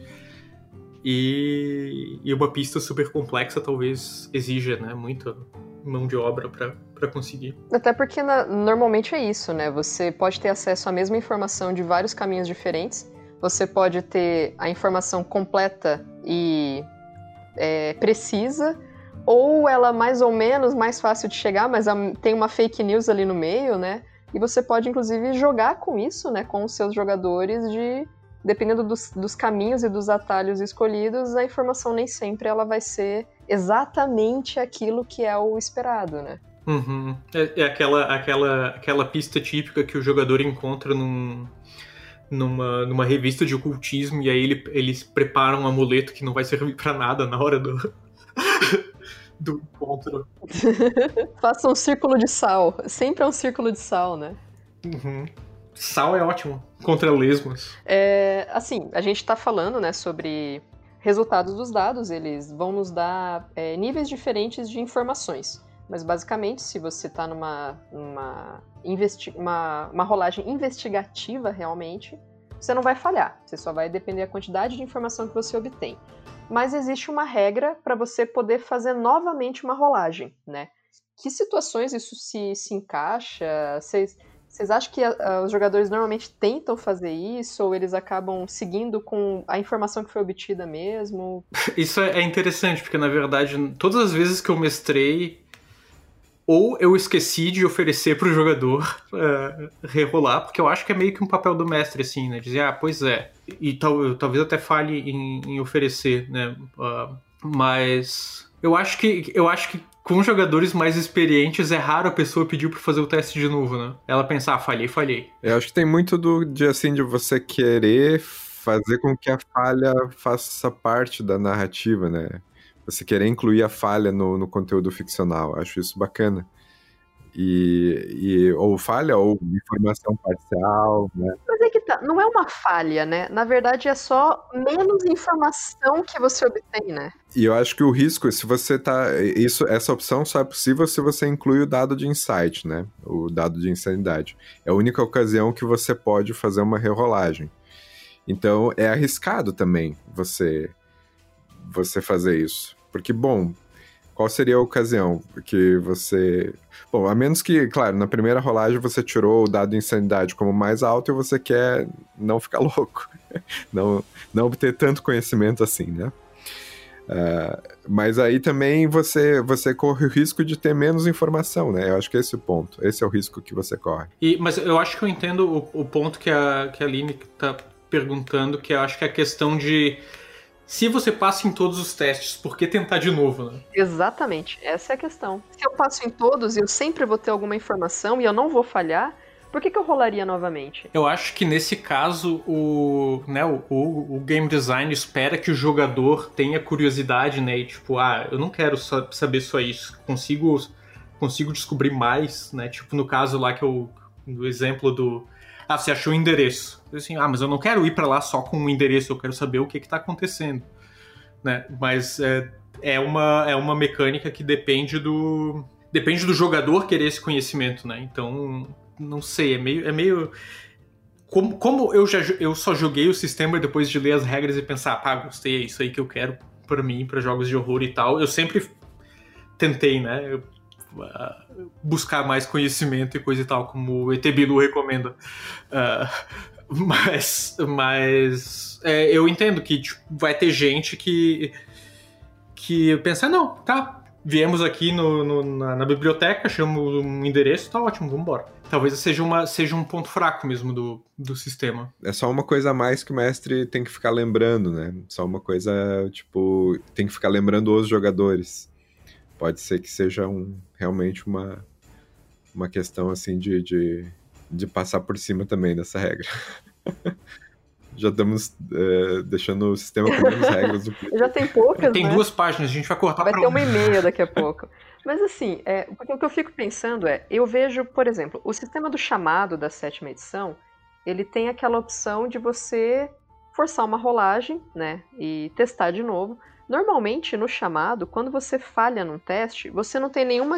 Speaker 4: E, e uma pista super complexa talvez exija né, muita mão de obra para conseguir.
Speaker 3: Até porque na, normalmente é isso, né? Você pode ter acesso à mesma informação de vários caminhos diferentes. Você pode ter a informação completa e é, precisa, ou ela mais ou menos mais fácil de chegar, mas tem uma fake news ali no meio, né? E você pode inclusive jogar com isso, né, com os seus jogadores de dependendo dos, dos caminhos e dos atalhos escolhidos, a informação nem sempre ela vai ser exatamente aquilo que é o esperado, né?
Speaker 4: Uhum. É, é, aquela, aquela, aquela pista típica que o jogador encontra num, numa, numa revista de ocultismo e aí ele, eles preparam um amuleto que não vai servir para nada na hora do, [LAUGHS] do encontro. [LAUGHS]
Speaker 3: Faça um círculo de sal. Sempre é um círculo de sal, né?
Speaker 4: Uhum. Sal é ótimo contra lesmas.
Speaker 3: É, assim, a gente está falando, né, sobre resultados dos dados. Eles vão nos dar é, níveis diferentes de informações. Mas basicamente, se você está numa, numa uma, uma rolagem investigativa realmente, você não vai falhar. Você só vai depender da quantidade de informação que você obtém mas existe uma regra para você poder fazer novamente uma rolagem, né? Que situações isso se, se encaixa? Vocês, vocês acham que a, os jogadores normalmente tentam fazer isso ou eles acabam seguindo com a informação que foi obtida mesmo? [LAUGHS]
Speaker 4: Isso é, é interessante, porque na verdade, todas as vezes que eu mestrei, ou eu esqueci de oferecer para o jogador uh, [LAUGHS] rerolar, porque eu acho que é meio que um papel do mestre, assim, né? Dizer, ah, pois é. E tal, talvez até fale em, em oferecer, né? Uh, mas eu acho que eu acho que com jogadores mais experientes é raro a pessoa pedir para fazer o teste de novo, né? Ela pensar, ah, falhei, falhei.
Speaker 5: Eu acho que tem muito do de assim de você querer fazer com que a falha faça parte da narrativa, né? você querer incluir a falha no, no conteúdo ficcional. Acho isso bacana. E, e, ou falha ou informação parcial, né?
Speaker 3: Mas é que tá, não é uma falha, né? Na verdade é só menos informação que você obtém, né?
Speaker 5: E eu acho que o risco, se você tá, isso, essa opção só é possível se você inclui o dado de insight, né? O dado de insanidade. É a única ocasião que você pode fazer uma rerolagem. Então é arriscado também você você fazer isso. Porque, bom, qual seria a ocasião que você. Bom, a menos que, claro, na primeira rolagem você tirou o dado de insanidade como mais alto e você quer não ficar [LAUGHS] louco. Não, não obter tanto conhecimento assim, né? Uh, mas aí também você, você corre o risco de ter menos informação, né? Eu acho que esse é o ponto. Esse é o risco que você corre.
Speaker 4: E, mas eu acho que eu entendo o, o ponto que a, que a Aline está perguntando, que eu acho que é a questão de se você passa em todos os testes, por que tentar de novo, né?
Speaker 3: Exatamente, essa é a questão. Se eu passo em todos e eu sempre vou ter alguma informação e eu não vou falhar, por que, que eu rolaria novamente?
Speaker 4: Eu acho que nesse caso o, né, o, o, o, game design espera que o jogador tenha curiosidade, né? E tipo, ah, eu não quero só saber só isso, consigo consigo descobrir mais, né? Tipo no caso lá que eu no exemplo do ah, você achou o endereço. Assim, ah, mas eu não quero ir para lá só com o um endereço, eu quero saber o que está acontecendo. Né? Mas é, é, uma, é uma mecânica que depende do. Depende do jogador querer esse conhecimento, né? Então, não sei, é meio. É meio como, como eu, já, eu só joguei o sistema depois de ler as regras e pensar, pá, gostei, é isso aí que eu quero para mim, para jogos de horror e tal, eu sempre tentei, né? Eu buscar mais conhecimento e coisa e tal, como o ET Bilu recomenda. Uh, [LAUGHS] mas mas é, eu entendo que tipo, vai ter gente que, que pensa, não, tá, viemos aqui no, no, na, na, biblioteca, achamos um endereço, tá ótimo, vamos embora. Talvez seja, uma, seja um ponto fraco mesmo do, do sistema.
Speaker 5: É só uma coisa a mais que o mestre tem que ficar lembrando, né? Só uma coisa, tipo, tem que ficar lembrando os jogadores. Pode ser que seja um, realmente uma, uma questão, assim, de, de, de passar por cima também dessa regra. [LAUGHS] já estamos é, deixando o sistema com menos [LAUGHS] regras do
Speaker 3: que. Já tem poucas,
Speaker 4: Tem
Speaker 3: né?
Speaker 4: duas páginas, a gente vai cortar
Speaker 3: Vai ter uma e meia daqui a [LAUGHS] pouco. Mas assim, é, o que eu fico pensando é, eu vejo, por exemplo, o sistema do chamado da sétima edição, ele tem aquela opção de você forçar uma rolagem, né, e testar de novo. Normalmente, no chamado, quando você falha num teste, você não tem nenhuma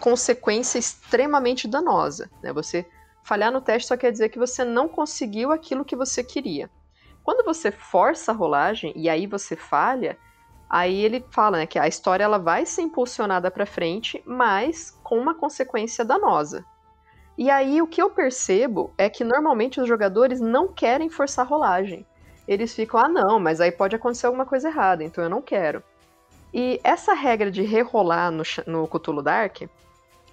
Speaker 3: consequência extremamente danosa, né? Você falhar no teste só quer dizer que você não conseguiu aquilo que você queria. Quando você força a rolagem e aí você falha, aí ele fala né, que a história ela vai ser impulsionada para frente, mas com uma consequência danosa. E aí o que eu percebo é que normalmente os jogadores não querem forçar a rolagem. Eles ficam, ah não, mas aí pode acontecer alguma coisa errada, então eu não quero. E essa regra de rerolar no, no Cthulhu Dark,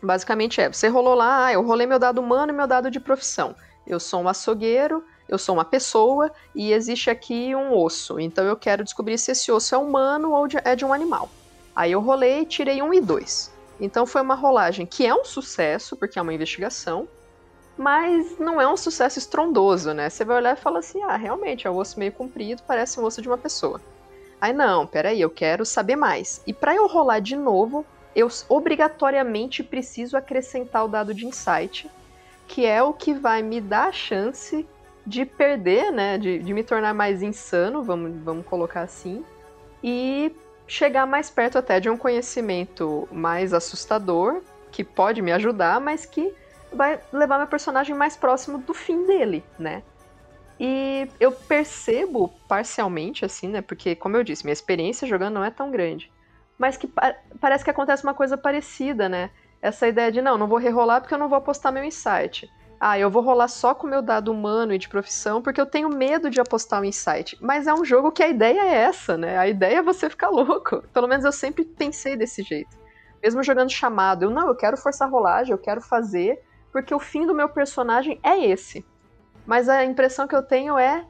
Speaker 3: basicamente é, você rolou lá, ah, eu rolei meu dado humano e meu dado de profissão. Eu sou um açougueiro, eu sou uma pessoa e existe aqui um osso. Então eu quero descobrir se esse osso é humano ou é de um animal. Aí eu rolei, tirei um e dois. Então foi uma rolagem que é um sucesso, porque é uma investigação, mas não é um sucesso estrondoso, né? Você vai olhar e fala assim: ah, realmente, é um osso meio comprido, parece um osso de uma pessoa. Aí não, peraí, eu quero saber mais. E para eu rolar de novo, eu obrigatoriamente preciso acrescentar o dado de insight, que é o que vai me dar a chance de perder, né? De, de me tornar mais insano, vamos, vamos colocar assim, e chegar mais perto até de um conhecimento mais assustador, que pode me ajudar, mas que vai levar meu personagem mais próximo do fim dele, né? E eu percebo parcialmente, assim, né? Porque, como eu disse, minha experiência jogando não é tão grande. Mas que pa parece que acontece uma coisa parecida, né? Essa ideia de, não, não vou rerolar porque eu não vou apostar meu insight ah, eu vou rolar só com meu dado humano e de profissão porque eu tenho medo de apostar o insight. Mas é um jogo que a ideia é essa, né? A ideia é você ficar louco. Pelo menos eu sempre pensei desse jeito. Mesmo jogando chamado, eu não, eu quero forçar a rolagem, eu quero fazer, porque o fim do meu personagem é esse. Mas a impressão que eu tenho é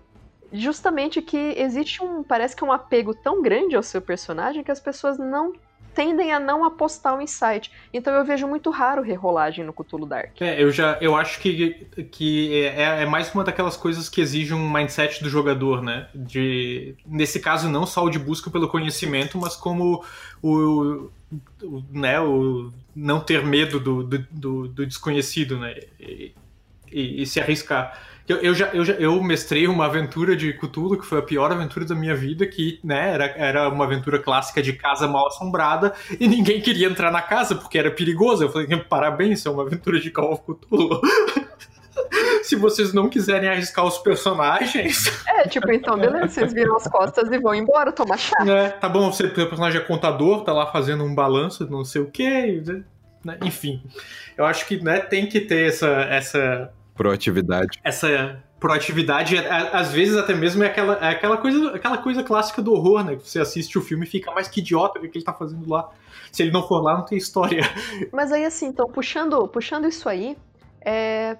Speaker 3: justamente que existe um, parece que um apego tão grande ao seu personagem que as pessoas não tendem a não apostar o insight. Então eu vejo muito raro rerolagem no Cthulhu Dark.
Speaker 4: É, eu já eu acho que, que é, é mais uma daquelas coisas que exige um mindset do jogador, né? De, nesse caso, não só o de busca pelo conhecimento, mas como o, o né, o não ter medo do, do, do desconhecido, né? E, e, e se arriscar. Eu, eu, já, eu, já, eu mestrei uma aventura de Cthulhu, que foi a pior aventura da minha vida, que né, era, era uma aventura clássica de casa mal assombrada, e ninguém queria entrar na casa porque era perigoso. Eu falei, parabéns, é uma aventura de Call of Cthulhu. [LAUGHS] Se vocês não quiserem arriscar os personagens.
Speaker 3: É, tipo, então, beleza, vocês viram as costas e vão embora tomar chá.
Speaker 4: É, tá bom, você, o personagem é contador, tá lá fazendo um balanço, não sei o quê. Né? Enfim, eu acho que né, tem que ter essa, essa
Speaker 5: Proatividade.
Speaker 4: Essa proatividade, é, é, às vezes até mesmo é aquela, é aquela, coisa, aquela coisa clássica do horror, né? Que você assiste o filme e fica mais que idiota o que ele tá fazendo lá. Se ele não for lá, não tem história. [LAUGHS]
Speaker 3: Mas aí, assim, então, puxando, puxando isso aí, é...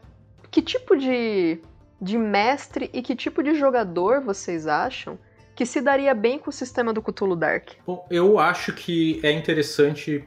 Speaker 3: que tipo de, de mestre e que tipo de jogador vocês acham que se daria bem com o sistema do Cthulhu Dark?
Speaker 4: Bom, eu acho que é interessante.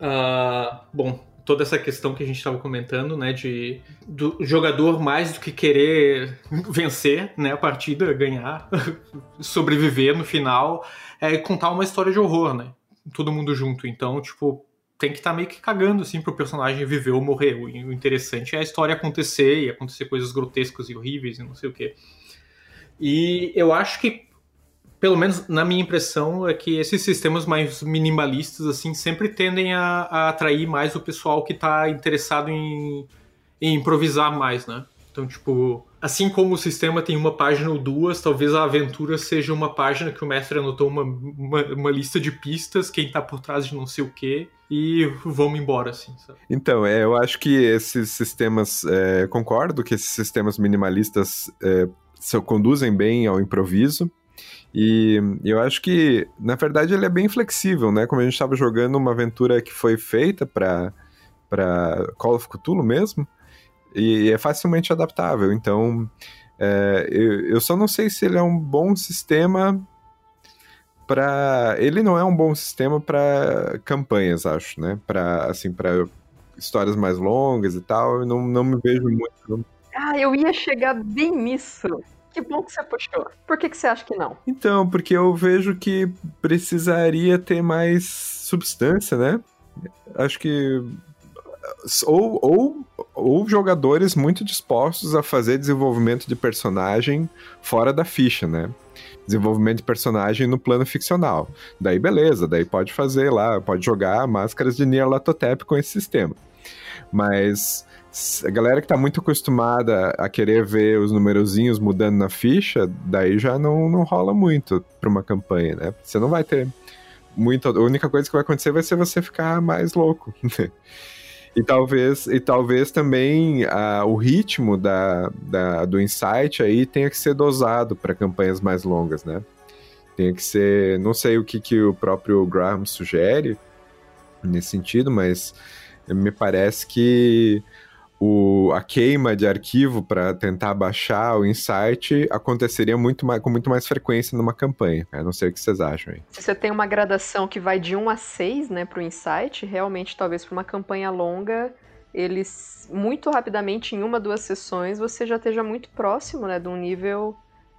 Speaker 4: Uh, bom, toda essa questão que a gente estava comentando, né, de do jogador mais do que querer vencer, né, a partida, ganhar, [LAUGHS] sobreviver no final, é contar uma história de horror, né, todo mundo junto. Então, tipo, tem que estar tá meio que cagando assim pro personagem viver ou morrer. O interessante é a história acontecer e acontecer coisas grotescas e horríveis e não sei o quê. E eu acho que pelo menos na minha impressão, é que esses sistemas mais minimalistas, assim, sempre tendem a, a atrair mais o pessoal que está interessado em, em, improvisar mais, né? Então, tipo, assim como o sistema tem uma página ou duas, talvez a aventura seja uma página que o mestre anotou uma, uma, uma lista de pistas, quem está por trás de não sei o quê, e vamos embora, assim, sabe?
Speaker 5: Então, é, eu acho que esses sistemas, é, concordo que esses sistemas minimalistas é, conduzem bem ao improviso, E eu acho que, na verdade, ele é bem flexível, né? Como a gente estava jogando uma aventura que foi feita para para Call of Cthulhu mesmo, e é facilmente adaptável. Então, é, eu, eu só não sei se ele é um bom sistema para ele não é um bom sistema para campanhas, acho, né? Para assim, para histórias mais longas e tal, eu não, não me vejo muito.
Speaker 3: Ah, eu ia chegar bem nisso. Que bom que você puxou. Por que, que você acha que não?
Speaker 5: Então, porque eu vejo que precisaria ter mais substância, né? Acho que ou, ou, ou jogadores muito dispostos a fazer desenvolvimento de personagem fora da ficha, né? Desenvolvimento de personagem no plano ficcional. Daí beleza, daí pode fazer lá, pode jogar máscaras de Nyarlathotep com esse sistema. Mas a galera que tá muito acostumada a querer ver os numerozinhos mudando na ficha, daí já não, não rola muito pra uma campanha, né? Você não vai ter muito. A única coisa que vai acontecer vai ser você ficar mais louco. [LAUGHS] E talvez, e talvez também uh, o ritmo da, da, do insight aí tenha que ser dosado para campanhas mais longas, né? Tem que ser. Não sei o que, que o próprio Graham sugere nesse sentido, mas me parece que o, a queima de arquivo para tentar baixar o insight aconteceria muito mais, com muito mais frequência numa campanha. Eu não sei o que vocês acham aí.
Speaker 3: Se você tem uma gradação que vai de 1 a 6 né, para o insight, realmente, talvez para uma campanha longa, eles muito rapidamente, em uma, duas sessões, você já esteja muito próximo né, de um nível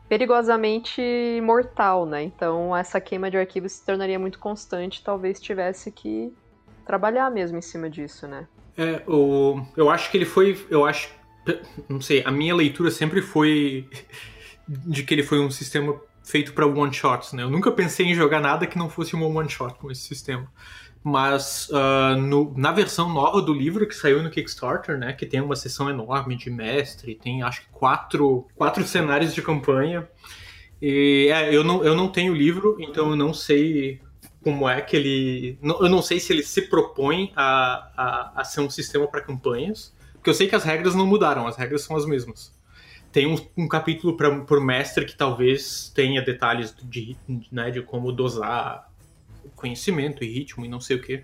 Speaker 3: perigosamente mortal, né? Então essa queima de arquivos se tornaria muito constante, talvez tivesse que trabalhar mesmo em cima disso, né?
Speaker 4: É, o, eu acho que ele foi. Eu acho. Não sei, a minha leitura sempre foi [LAUGHS] de que ele foi um sistema feito para one-shots, né? Eu nunca pensei em jogar nada que não fosse um one-shot com esse sistema. Mas uh, no, na versão nova do livro que saiu no Kickstarter, né? Que tem uma sessão enorme de mestre, tem acho que quatro, quatro cenários de campanha. E é, eu, não, eu não tenho o livro, então eu não sei como é que ele. Eu não sei se ele se propõe a, a, a ser um sistema para campanhas, porque eu sei que as regras não mudaram, as regras são as mesmas. Tem um, um capítulo pra, por mestre que talvez tenha detalhes de, né, de como dosar conhecimento e ritmo e não sei o que.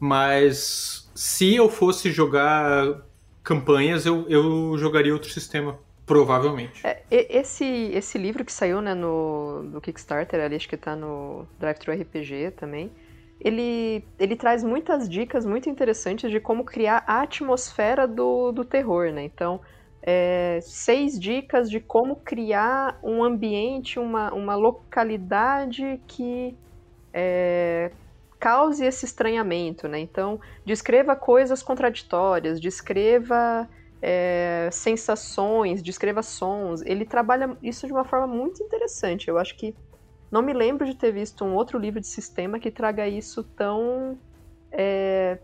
Speaker 4: Mas se eu fosse jogar campanhas, eu, eu jogaria outro sistema Provavelmente.
Speaker 3: É, esse, esse livro que saiu né, no, no Kickstarter, ali, acho que tá no Drive Thru RPG também, ele, ele traz muitas dicas muito interessantes de como criar a atmosfera do, do terror, né? Então, é, seis dicas de como criar um ambiente, uma, uma localidade que é, cause esse estranhamento, né? Então, descreva coisas contraditórias, descreva é, sensações, descreva sons. Ele trabalha isso de uma forma muito interessante. Eu acho que não me lembro de ter visto um outro livro de sistema que traga isso tão. É,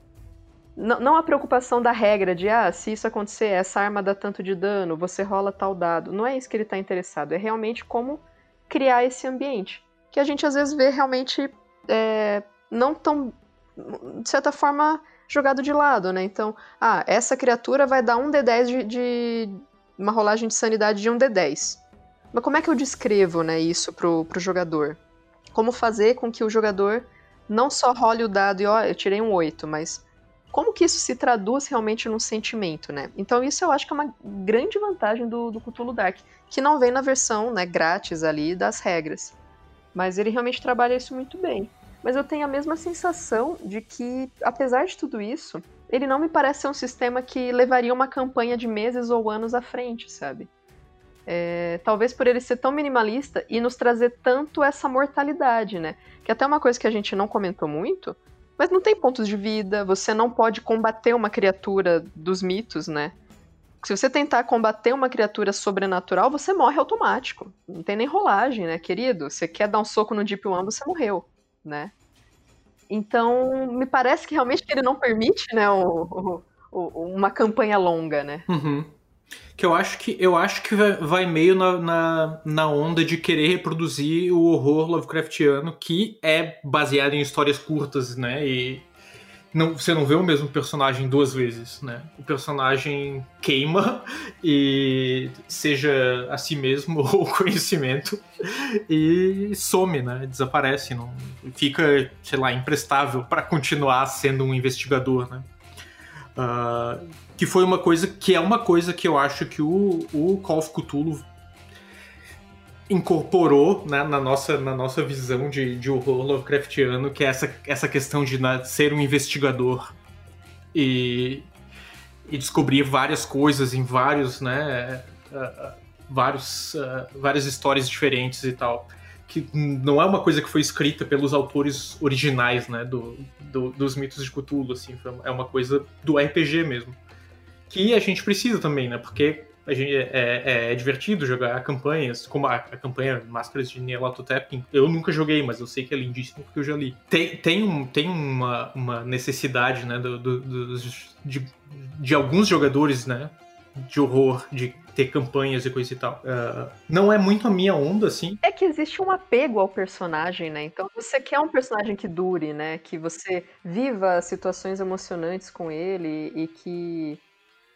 Speaker 3: não, a preocupação da regra de, ah, se isso acontecer, essa arma dá tanto de dano, você rola tal dado. Não é isso que ele está interessado. É realmente como criar esse ambiente. Que a gente às vezes vê realmente é, não tão. de certa forma jogado de lado, né? Então, ah, essa criatura vai dar um D10 de, de uma rolagem de sanidade de um D10. Mas como é que eu descrevo, né, isso pro, pro jogador? Como fazer com que o jogador não só role o dado e ó, eu tirei um 8, mas como que isso se traduz realmente num sentimento, né? Então isso eu acho que é uma grande vantagem do, do Cthulhu Dark, que não vem na versão, né, grátis ali das regras. Mas ele realmente trabalha isso muito bem mas eu tenho a mesma sensação de que, apesar de tudo isso, ele não me parece ser um sistema que levaria uma campanha de meses ou anos à frente, sabe? É, talvez por ele ser tão minimalista e nos trazer tanto essa mortalidade, né? Que até uma coisa que a gente não comentou muito, mas não tem pontos de vida, você não pode combater uma criatura dos mitos, né? Se você tentar combater uma criatura sobrenatural, você morre automático. Não tem nem rolagem, né, querido? Você quer dar um soco no Deep One, você morreu né? Então, me parece que realmente ele não permite, né, o, o, uma campanha longa, né?
Speaker 4: Uhum. Que eu acho que eu acho que vai meio na, na, na, onda de querer reproduzir o horror Lovecraftiano, que é baseado em histórias curtas, né? E, não, você não vê o mesmo personagem duas vezes, né? O personagem queima e seja a si mesmo [LAUGHS] ou conhecimento e some, né? Desaparece, não fica, sei lá, imprestável para continuar sendo um investigador, né? Uh, que foi uma coisa que é uma coisa que eu acho que o, o Call of Cthulhu incorporou né, na, nossa, na nossa visão de, de horror Lovecraftiano, que é essa, essa questão de né, ser um investigador e, e descobrir várias coisas em vários, né, uh, vários, uh, várias histórias diferentes e tal. Que não é uma coisa que foi escrita pelos autores originais, né, do, do dos mitos de Cthulhu, assim, é uma coisa do RPG mesmo. Que a gente precisa também, né, porque a gente, é, é, é, divertido jogar campanhas, como a, a campanha Máscaras de Nyarlathotep, eu nunca joguei, mas eu sei que é lindíssimo porque eu já li. Tem, tem, um, tem uma, uma necessidade, né, do, do, do de, de alguns jogadores, né, de horror, de ter campanhas e coisa e tal. Uh, não é muito a minha onda, assim.
Speaker 3: É que existe um apego ao personagem, né? Então você quer um personagem que dure, né? Que você viva situações emocionantes com ele e que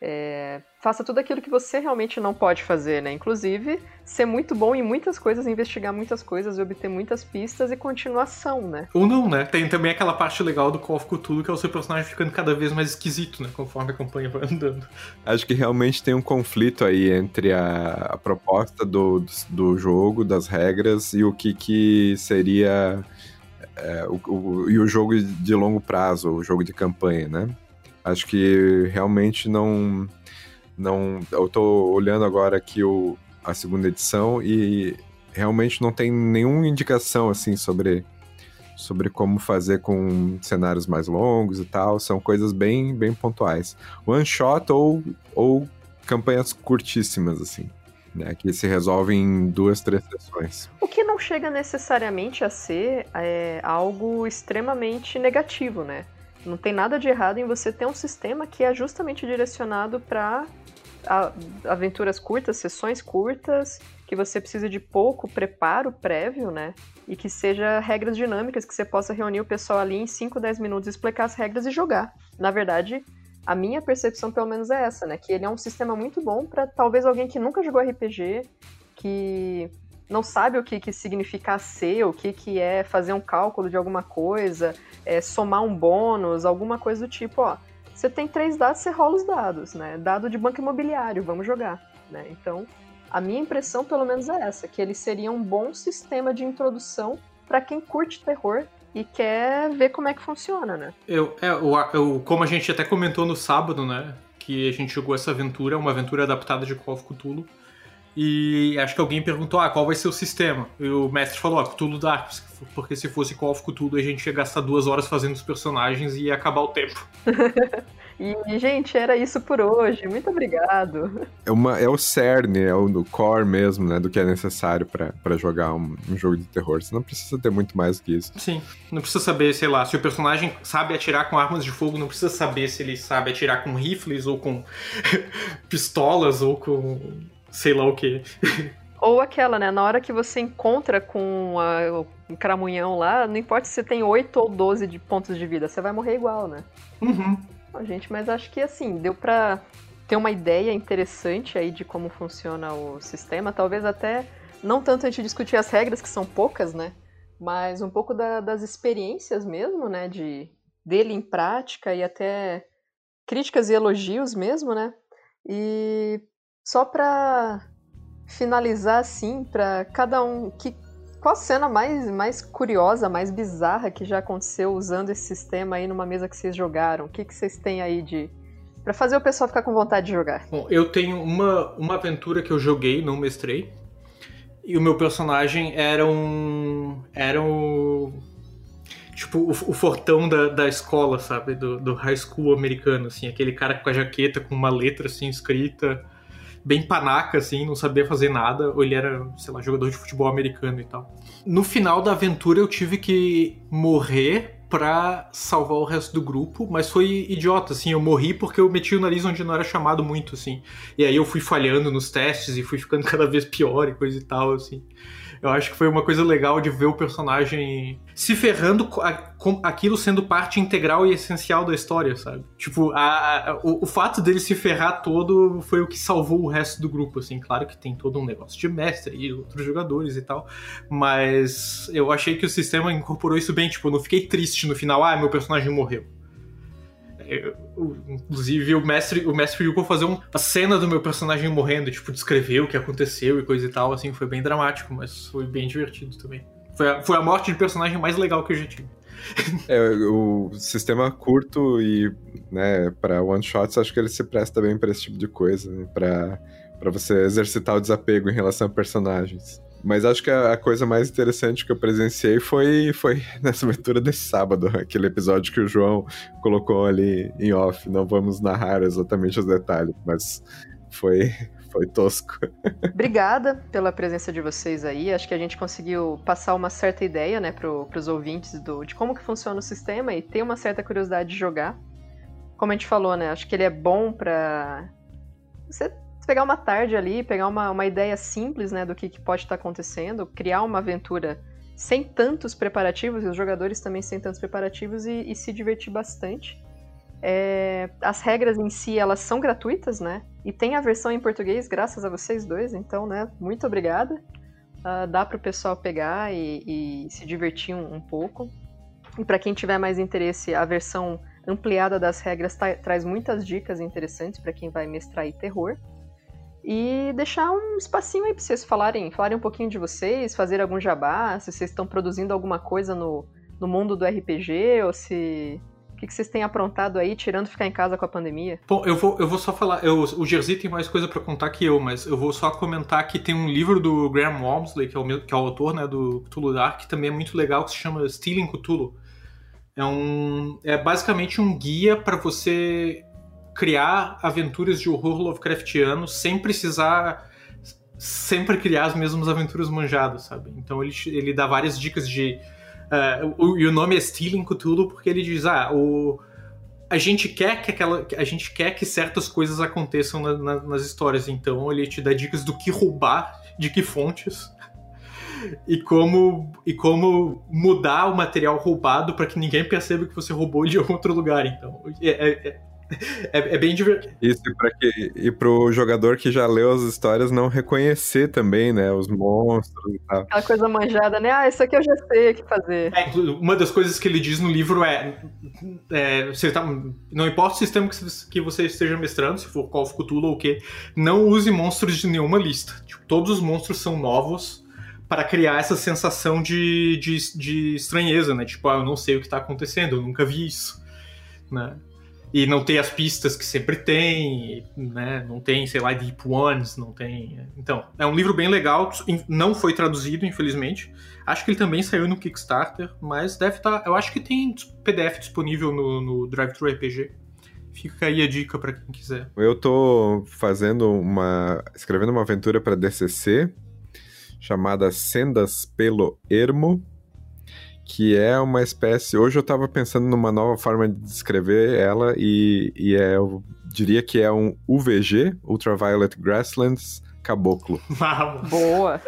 Speaker 3: é, faça tudo aquilo que você realmente não pode fazer, né? Inclusive, ser muito bom em muitas coisas, investigar muitas coisas e obter muitas pistas e continuação, né?
Speaker 4: Ou não, né? Tem também aquela parte legal do Call of Cthulhu, que é o seu personagem ficando cada vez mais esquisito, né? Conforme a campanha vai andando.
Speaker 5: Acho que realmente tem um conflito aí entre a, a proposta do, do jogo, das regras, e o que, que seria... É, o, o, e o jogo de longo prazo, o jogo de campanha, né? Acho que realmente não. não eu tô olhando agora aqui o, a segunda edição e realmente não tem nenhuma indicação assim sobre sobre como fazer com cenários mais longos e tal, são coisas bem bem pontuais. One shot ou ou campanhas curtíssimas assim, né, que se resolvem em duas, três sessões.
Speaker 3: O que não chega necessariamente a ser é, algo extremamente negativo, né? Não tem nada de errado em você ter um sistema que é justamente direcionado para aventuras curtas, sessões curtas, que você precisa de pouco preparo prévio, né? E que seja regras dinâmicas, que você possa reunir o pessoal ali em 5, 10 minutos, explicar as regras e jogar. Na verdade, a minha percepção pelo menos é essa, né? Que ele é um sistema muito bom para talvez alguém que nunca jogou RPG, que não sabe o que, que significa ser, o que, que é fazer um cálculo de alguma coisa, é, somar um bônus, alguma coisa do tipo, ó. Você tem três dados, você rola os dados, né? Dado de banco imobiliário, vamos jogar, né? Então, a minha impressão, pelo menos, é essa, que ele seria um bom sistema de introdução para quem curte terror e quer ver como é que funciona, né?
Speaker 4: Eu, é, eu, como a gente até comentou no sábado, né? Que a gente jogou essa aventura, uma aventura adaptada de Call of Cthulhu. E acho que alguém perguntou, ah, qual vai ser o sistema? E o mestre falou, ah, Cthulhu Dark, porque se fosse Call of Cthulhu a gente ia gastar duas horas fazendo os personagens e ia acabar o tempo. [LAUGHS]
Speaker 3: e, gente, era isso por hoje. Muito obrigado.
Speaker 5: É, uma, é o cerne, é o core mesmo, né, do que é necessário para jogar um, um, jogo de terror. Você não precisa ter muito mais do que isso.
Speaker 4: Sim, não precisa saber, sei lá, se o personagem sabe atirar com armas de fogo, não precisa saber se ele sabe atirar com rifles ou com [LAUGHS] pistolas ou com sei lá o que.
Speaker 3: Ou aquela, né? Na hora que você encontra com a, o cramunhão lá, não importa se você tem 8 ou 12 de pontos de vida, você vai morrer igual, né?
Speaker 4: Uhum.
Speaker 3: Bom, gente, mas acho que assim, deu pra ter uma ideia interessante aí de como funciona o sistema. Talvez até, não tanto a gente discutir as regras, que são poucas, né? Mas um pouco da, das experiências mesmo, né? De, dele em prática e até críticas e elogios mesmo, né? E só pra finalizar assim, pra cada um. Que, qual a cena mais, mais curiosa, mais bizarra que já aconteceu usando esse sistema aí numa mesa que vocês jogaram? O que, que vocês têm aí de. Pra fazer o pessoal ficar com vontade de jogar.
Speaker 4: Bom, eu tenho uma, uma aventura que eu joguei, não mestrei. E o meu personagem era um. Era um. Tipo, o, o fortão da, da escola, sabe? Do, do high school americano, assim. Aquele cara com a jaqueta com uma letra assim escrita bem panaca, assim, não sabia fazer nada, ou ele era, sei lá, jogador de futebol americano e tal. No final da aventura eu tive que morrer pra salvar o resto do grupo, mas foi idiota, assim, eu morri porque eu meti o nariz onde não era chamado muito, assim. E aí eu fui falhando nos testes e fui ficando [LAUGHS] cada vez pior e coisa e tal, assim. Eu acho que foi uma coisa legal de ver o personagem se ferrando com aquilo sendo parte integral e essencial da história, sabe? Tipo, a, a, o, o, fato dele se ferrar todo foi o que salvou o resto do grupo, assim. Claro que tem todo um negócio de mestre e outros jogadores e tal, mas eu achei que o sistema incorporou isso bem. Tipo, eu não fiquei triste no final, ah, meu personagem morreu inclusive o mestre, o mestre pra fazer uma cena do meu personagem morrendo, tipo, descrever o que aconteceu e coisa e tal, assim, foi bem dramático, mas foi bem divertido também. Foi a, foi a morte de personagem mais legal que eu já tive. [LAUGHS]
Speaker 5: É, o sistema curto e, né, para one shots, acho que ele se presta bem para esse tipo de coisa, né, para para você exercitar o desapego em relação a personagens. Mas acho que a, coisa mais interessante que eu presenciei foi, foi [LAUGHS] nessa aventura desse sábado, aquele episódio que o João colocou ali em off. Não vamos narrar exatamente os detalhes, mas foi, [LAUGHS] foi tosco. [LAUGHS]
Speaker 3: Obrigada pela presença de vocês aí. Acho que a gente conseguiu passar uma certa ideia, né, para os ouvintes do, de como que funciona o sistema e ter uma certa curiosidade de jogar. Como a gente falou, né, acho que ele é bom para você pegar uma tarde ali, pegar uma, uma ideia simples né, do que, que pode estar tá acontecendo, criar uma aventura sem tantos preparativos, e os jogadores também sem tantos preparativos, e, e se divertir bastante. É, as regras em si, elas são gratuitas, né? E tem a versão em português, graças a vocês dois, então, né? Muito obrigada. Uh, dá para o pessoal pegar e, e se divertir um, um pouco. E para quem tiver mais interesse, a versão ampliada das regras traz muitas dicas interessantes para quem vai mestrar terror e deixar um espacinho aí para vocês falarem, falarem um pouquinho de vocês, fazer algum jabá, se vocês estão produzindo alguma coisa no, no mundo do RPG, ou se. O que, vocês têm aprontado aí, tirando ficar em casa com a pandemia?
Speaker 4: Bom, eu vou, eu vou só falar. Eu, o Jerzy tem mais coisa para contar que eu, mas eu vou só comentar que tem um livro do Graham Walmsley, que é o, que é o autor né, do Cthulhu Dark, que também é muito legal, que se chama Stealing Cthulhu. É, um, é basicamente um guia para você criar aventuras de horror Lovecraftiano sem precisar sempre criar as mesmas aventuras manjadas, sabe? Então ele, ele dá várias dicas de. Uh, e o nome é Stealing Cthulhu porque ele diz: ah, o, a gente quer que aquela. A gente quer que certas coisas aconteçam na, na, nas histórias. Então ele te dá dicas do que roubar, de que fontes. [LAUGHS] E como, e como mudar o material roubado para que ninguém perceba que você roubou de outro lugar. Então, é, é é, é, bem divertido.
Speaker 5: Isso, e, pra que, e pro jogador que já leu as histórias não reconhecer também, né? Os monstros e tal.
Speaker 3: Aquela coisa manjada, né? Ah, isso aqui eu já sei o que fazer.
Speaker 4: É, uma das coisas que ele diz no livro é. é você tá, não importa o sistema que, que você esteja mestrando, se for Call of Cthulhu ou o quê, não use monstros de nenhuma lista. Tipo, todos os monstros são novos para criar essa sensação de, de, de estranheza, né? Tipo, ah, eu não sei o que está acontecendo, eu nunca vi isso. Né? E não tem as pistas que sempre tem, né? Não tem, sei lá, Deep Ones, não tem. Então, é um livro bem legal, não foi traduzido, infelizmente. Acho que ele também saiu no Kickstarter, mas deve estar. Tá, eu acho que tem PDF disponível no, no RPG. Fica aí a dica para quem quiser.
Speaker 5: Eu tô fazendo uma. escrevendo uma aventura para DCC chamada Sendas pelo Ermo que é uma espécie. Hoje eu estava pensando numa nova forma de descrever ela, e, e é, eu diria que é um UVG Ultraviolet Grasslands Caboclo. [LAUGHS]
Speaker 3: Boa!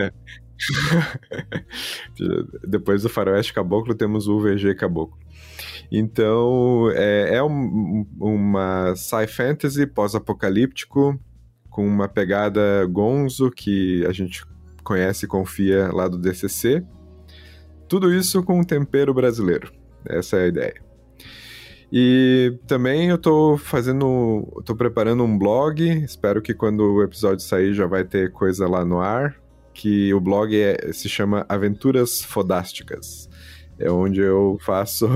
Speaker 5: é. [LAUGHS] Depois do Faroeste Caboclo, temos o UVG Caboclo. Então, é, é um, uma sci-fantasy pós-apocalíptico, com uma pegada gonzo que a gente conhece e confia lá do DCC. Tudo isso com um tempero brasileiro. Essa é a ideia. E também eu estou fazendo, estou preparando um blog, espero que quando o episódio sair já vai ter coisa lá no ar, que o blog é, se chama Aventuras Fodásticas. É onde eu faço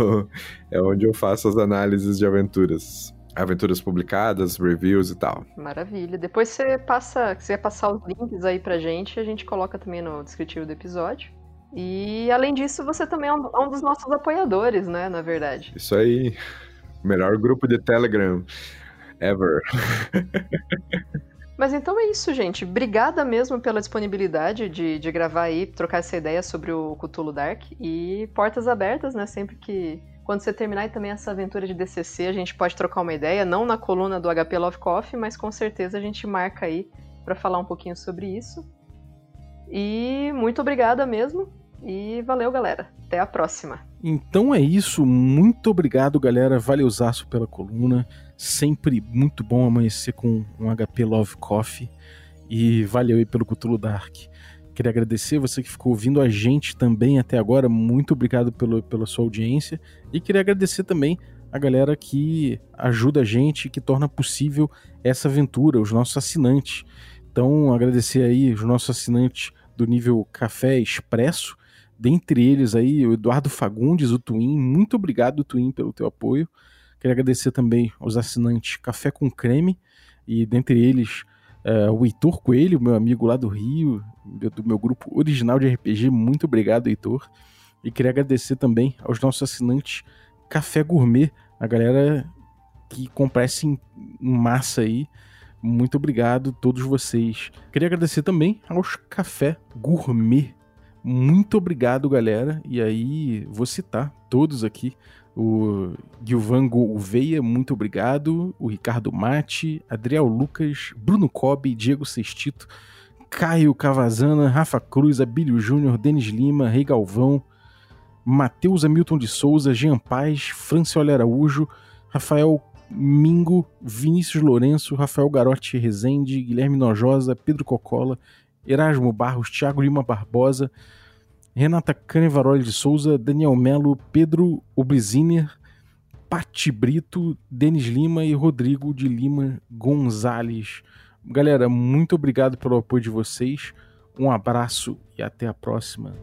Speaker 5: [LAUGHS] é onde eu faço as análises de aventuras aventuras publicadas, reviews e tal.
Speaker 3: Maravilha. Depois você passa, você passar os links aí pra gente, a gente coloca também no descritivo do episódio. E além disso, você também é um, é um dos nossos apoiadores, né, na verdade.
Speaker 5: Isso aí. Melhor grupo de Telegram ever.
Speaker 3: Mas então é isso, gente. Obrigada mesmo pela disponibilidade de, de gravar aí, trocar essa ideia sobre o Cthulhu Dark. E portas abertas, né? Sempre que, quando você terminar também essa aventura de DCC, a gente pode trocar uma ideia, não na coluna do HP Love Coffee, mas com certeza a gente marca aí para falar um pouquinho sobre isso. E muito obrigada mesmo. E valeu, galera. Até a próxima.
Speaker 1: Então é isso. Muito obrigado, galera. Valeuzaço pela coluna. Sempre muito bom amanhecer com um HP Love Coffee. E valeu aí pelo Cthulhu Dark. Queria agradecer você que ficou ouvindo a gente também até agora. Muito obrigado pelo, pela sua audiência. E queria agradecer também a galera que ajuda a gente, que torna possível essa aventura, os nossos assinantes. Então, agradecer aí os nossos assinantes do nível Café Expresso, dentre eles aí o Eduardo Fagundes, o Twin. Muito obrigado, Twin, pelo teu apoio. Queria agradecer também aos assinantes Café com Creme, e dentre eles uh, o Heitor Coelho, meu amigo lá do Rio, do meu grupo original de RPG. Muito obrigado, Heitor. E queria agradecer também aos nossos assinantes Café Gourmet, a galera que compra em massa aí. Muito obrigado todos vocês. Queria agradecer também aos Café Gourmet. Muito obrigado, galera. E aí, vou citar todos aqui. O Gilvan Gouveia, muito obrigado. O Ricardo Mate, Adriel Lucas, Bruno Cobb, Diego Sextito, Caio Cavazana, Rafa Cruz, Abílio Júnior, Denis Lima, Rei Galvão, Matheus Hamilton de Souza, Jean Paz, Franciola Araújo, Rafael Mingo, Vinícius Lourenço, Rafael Garotti Rezende, Guilherme Nojosa, Pedro Cocola, Erasmo Barros, Thiago Lima Barbosa, Renata Canevaroli de Souza, Daniel Melo, Pedro Obliziner, Pati Brito, Denis Lima e Rodrigo de Lima Gonzalez. Galera, muito obrigado pelo apoio de vocês. Um abraço e até a próxima.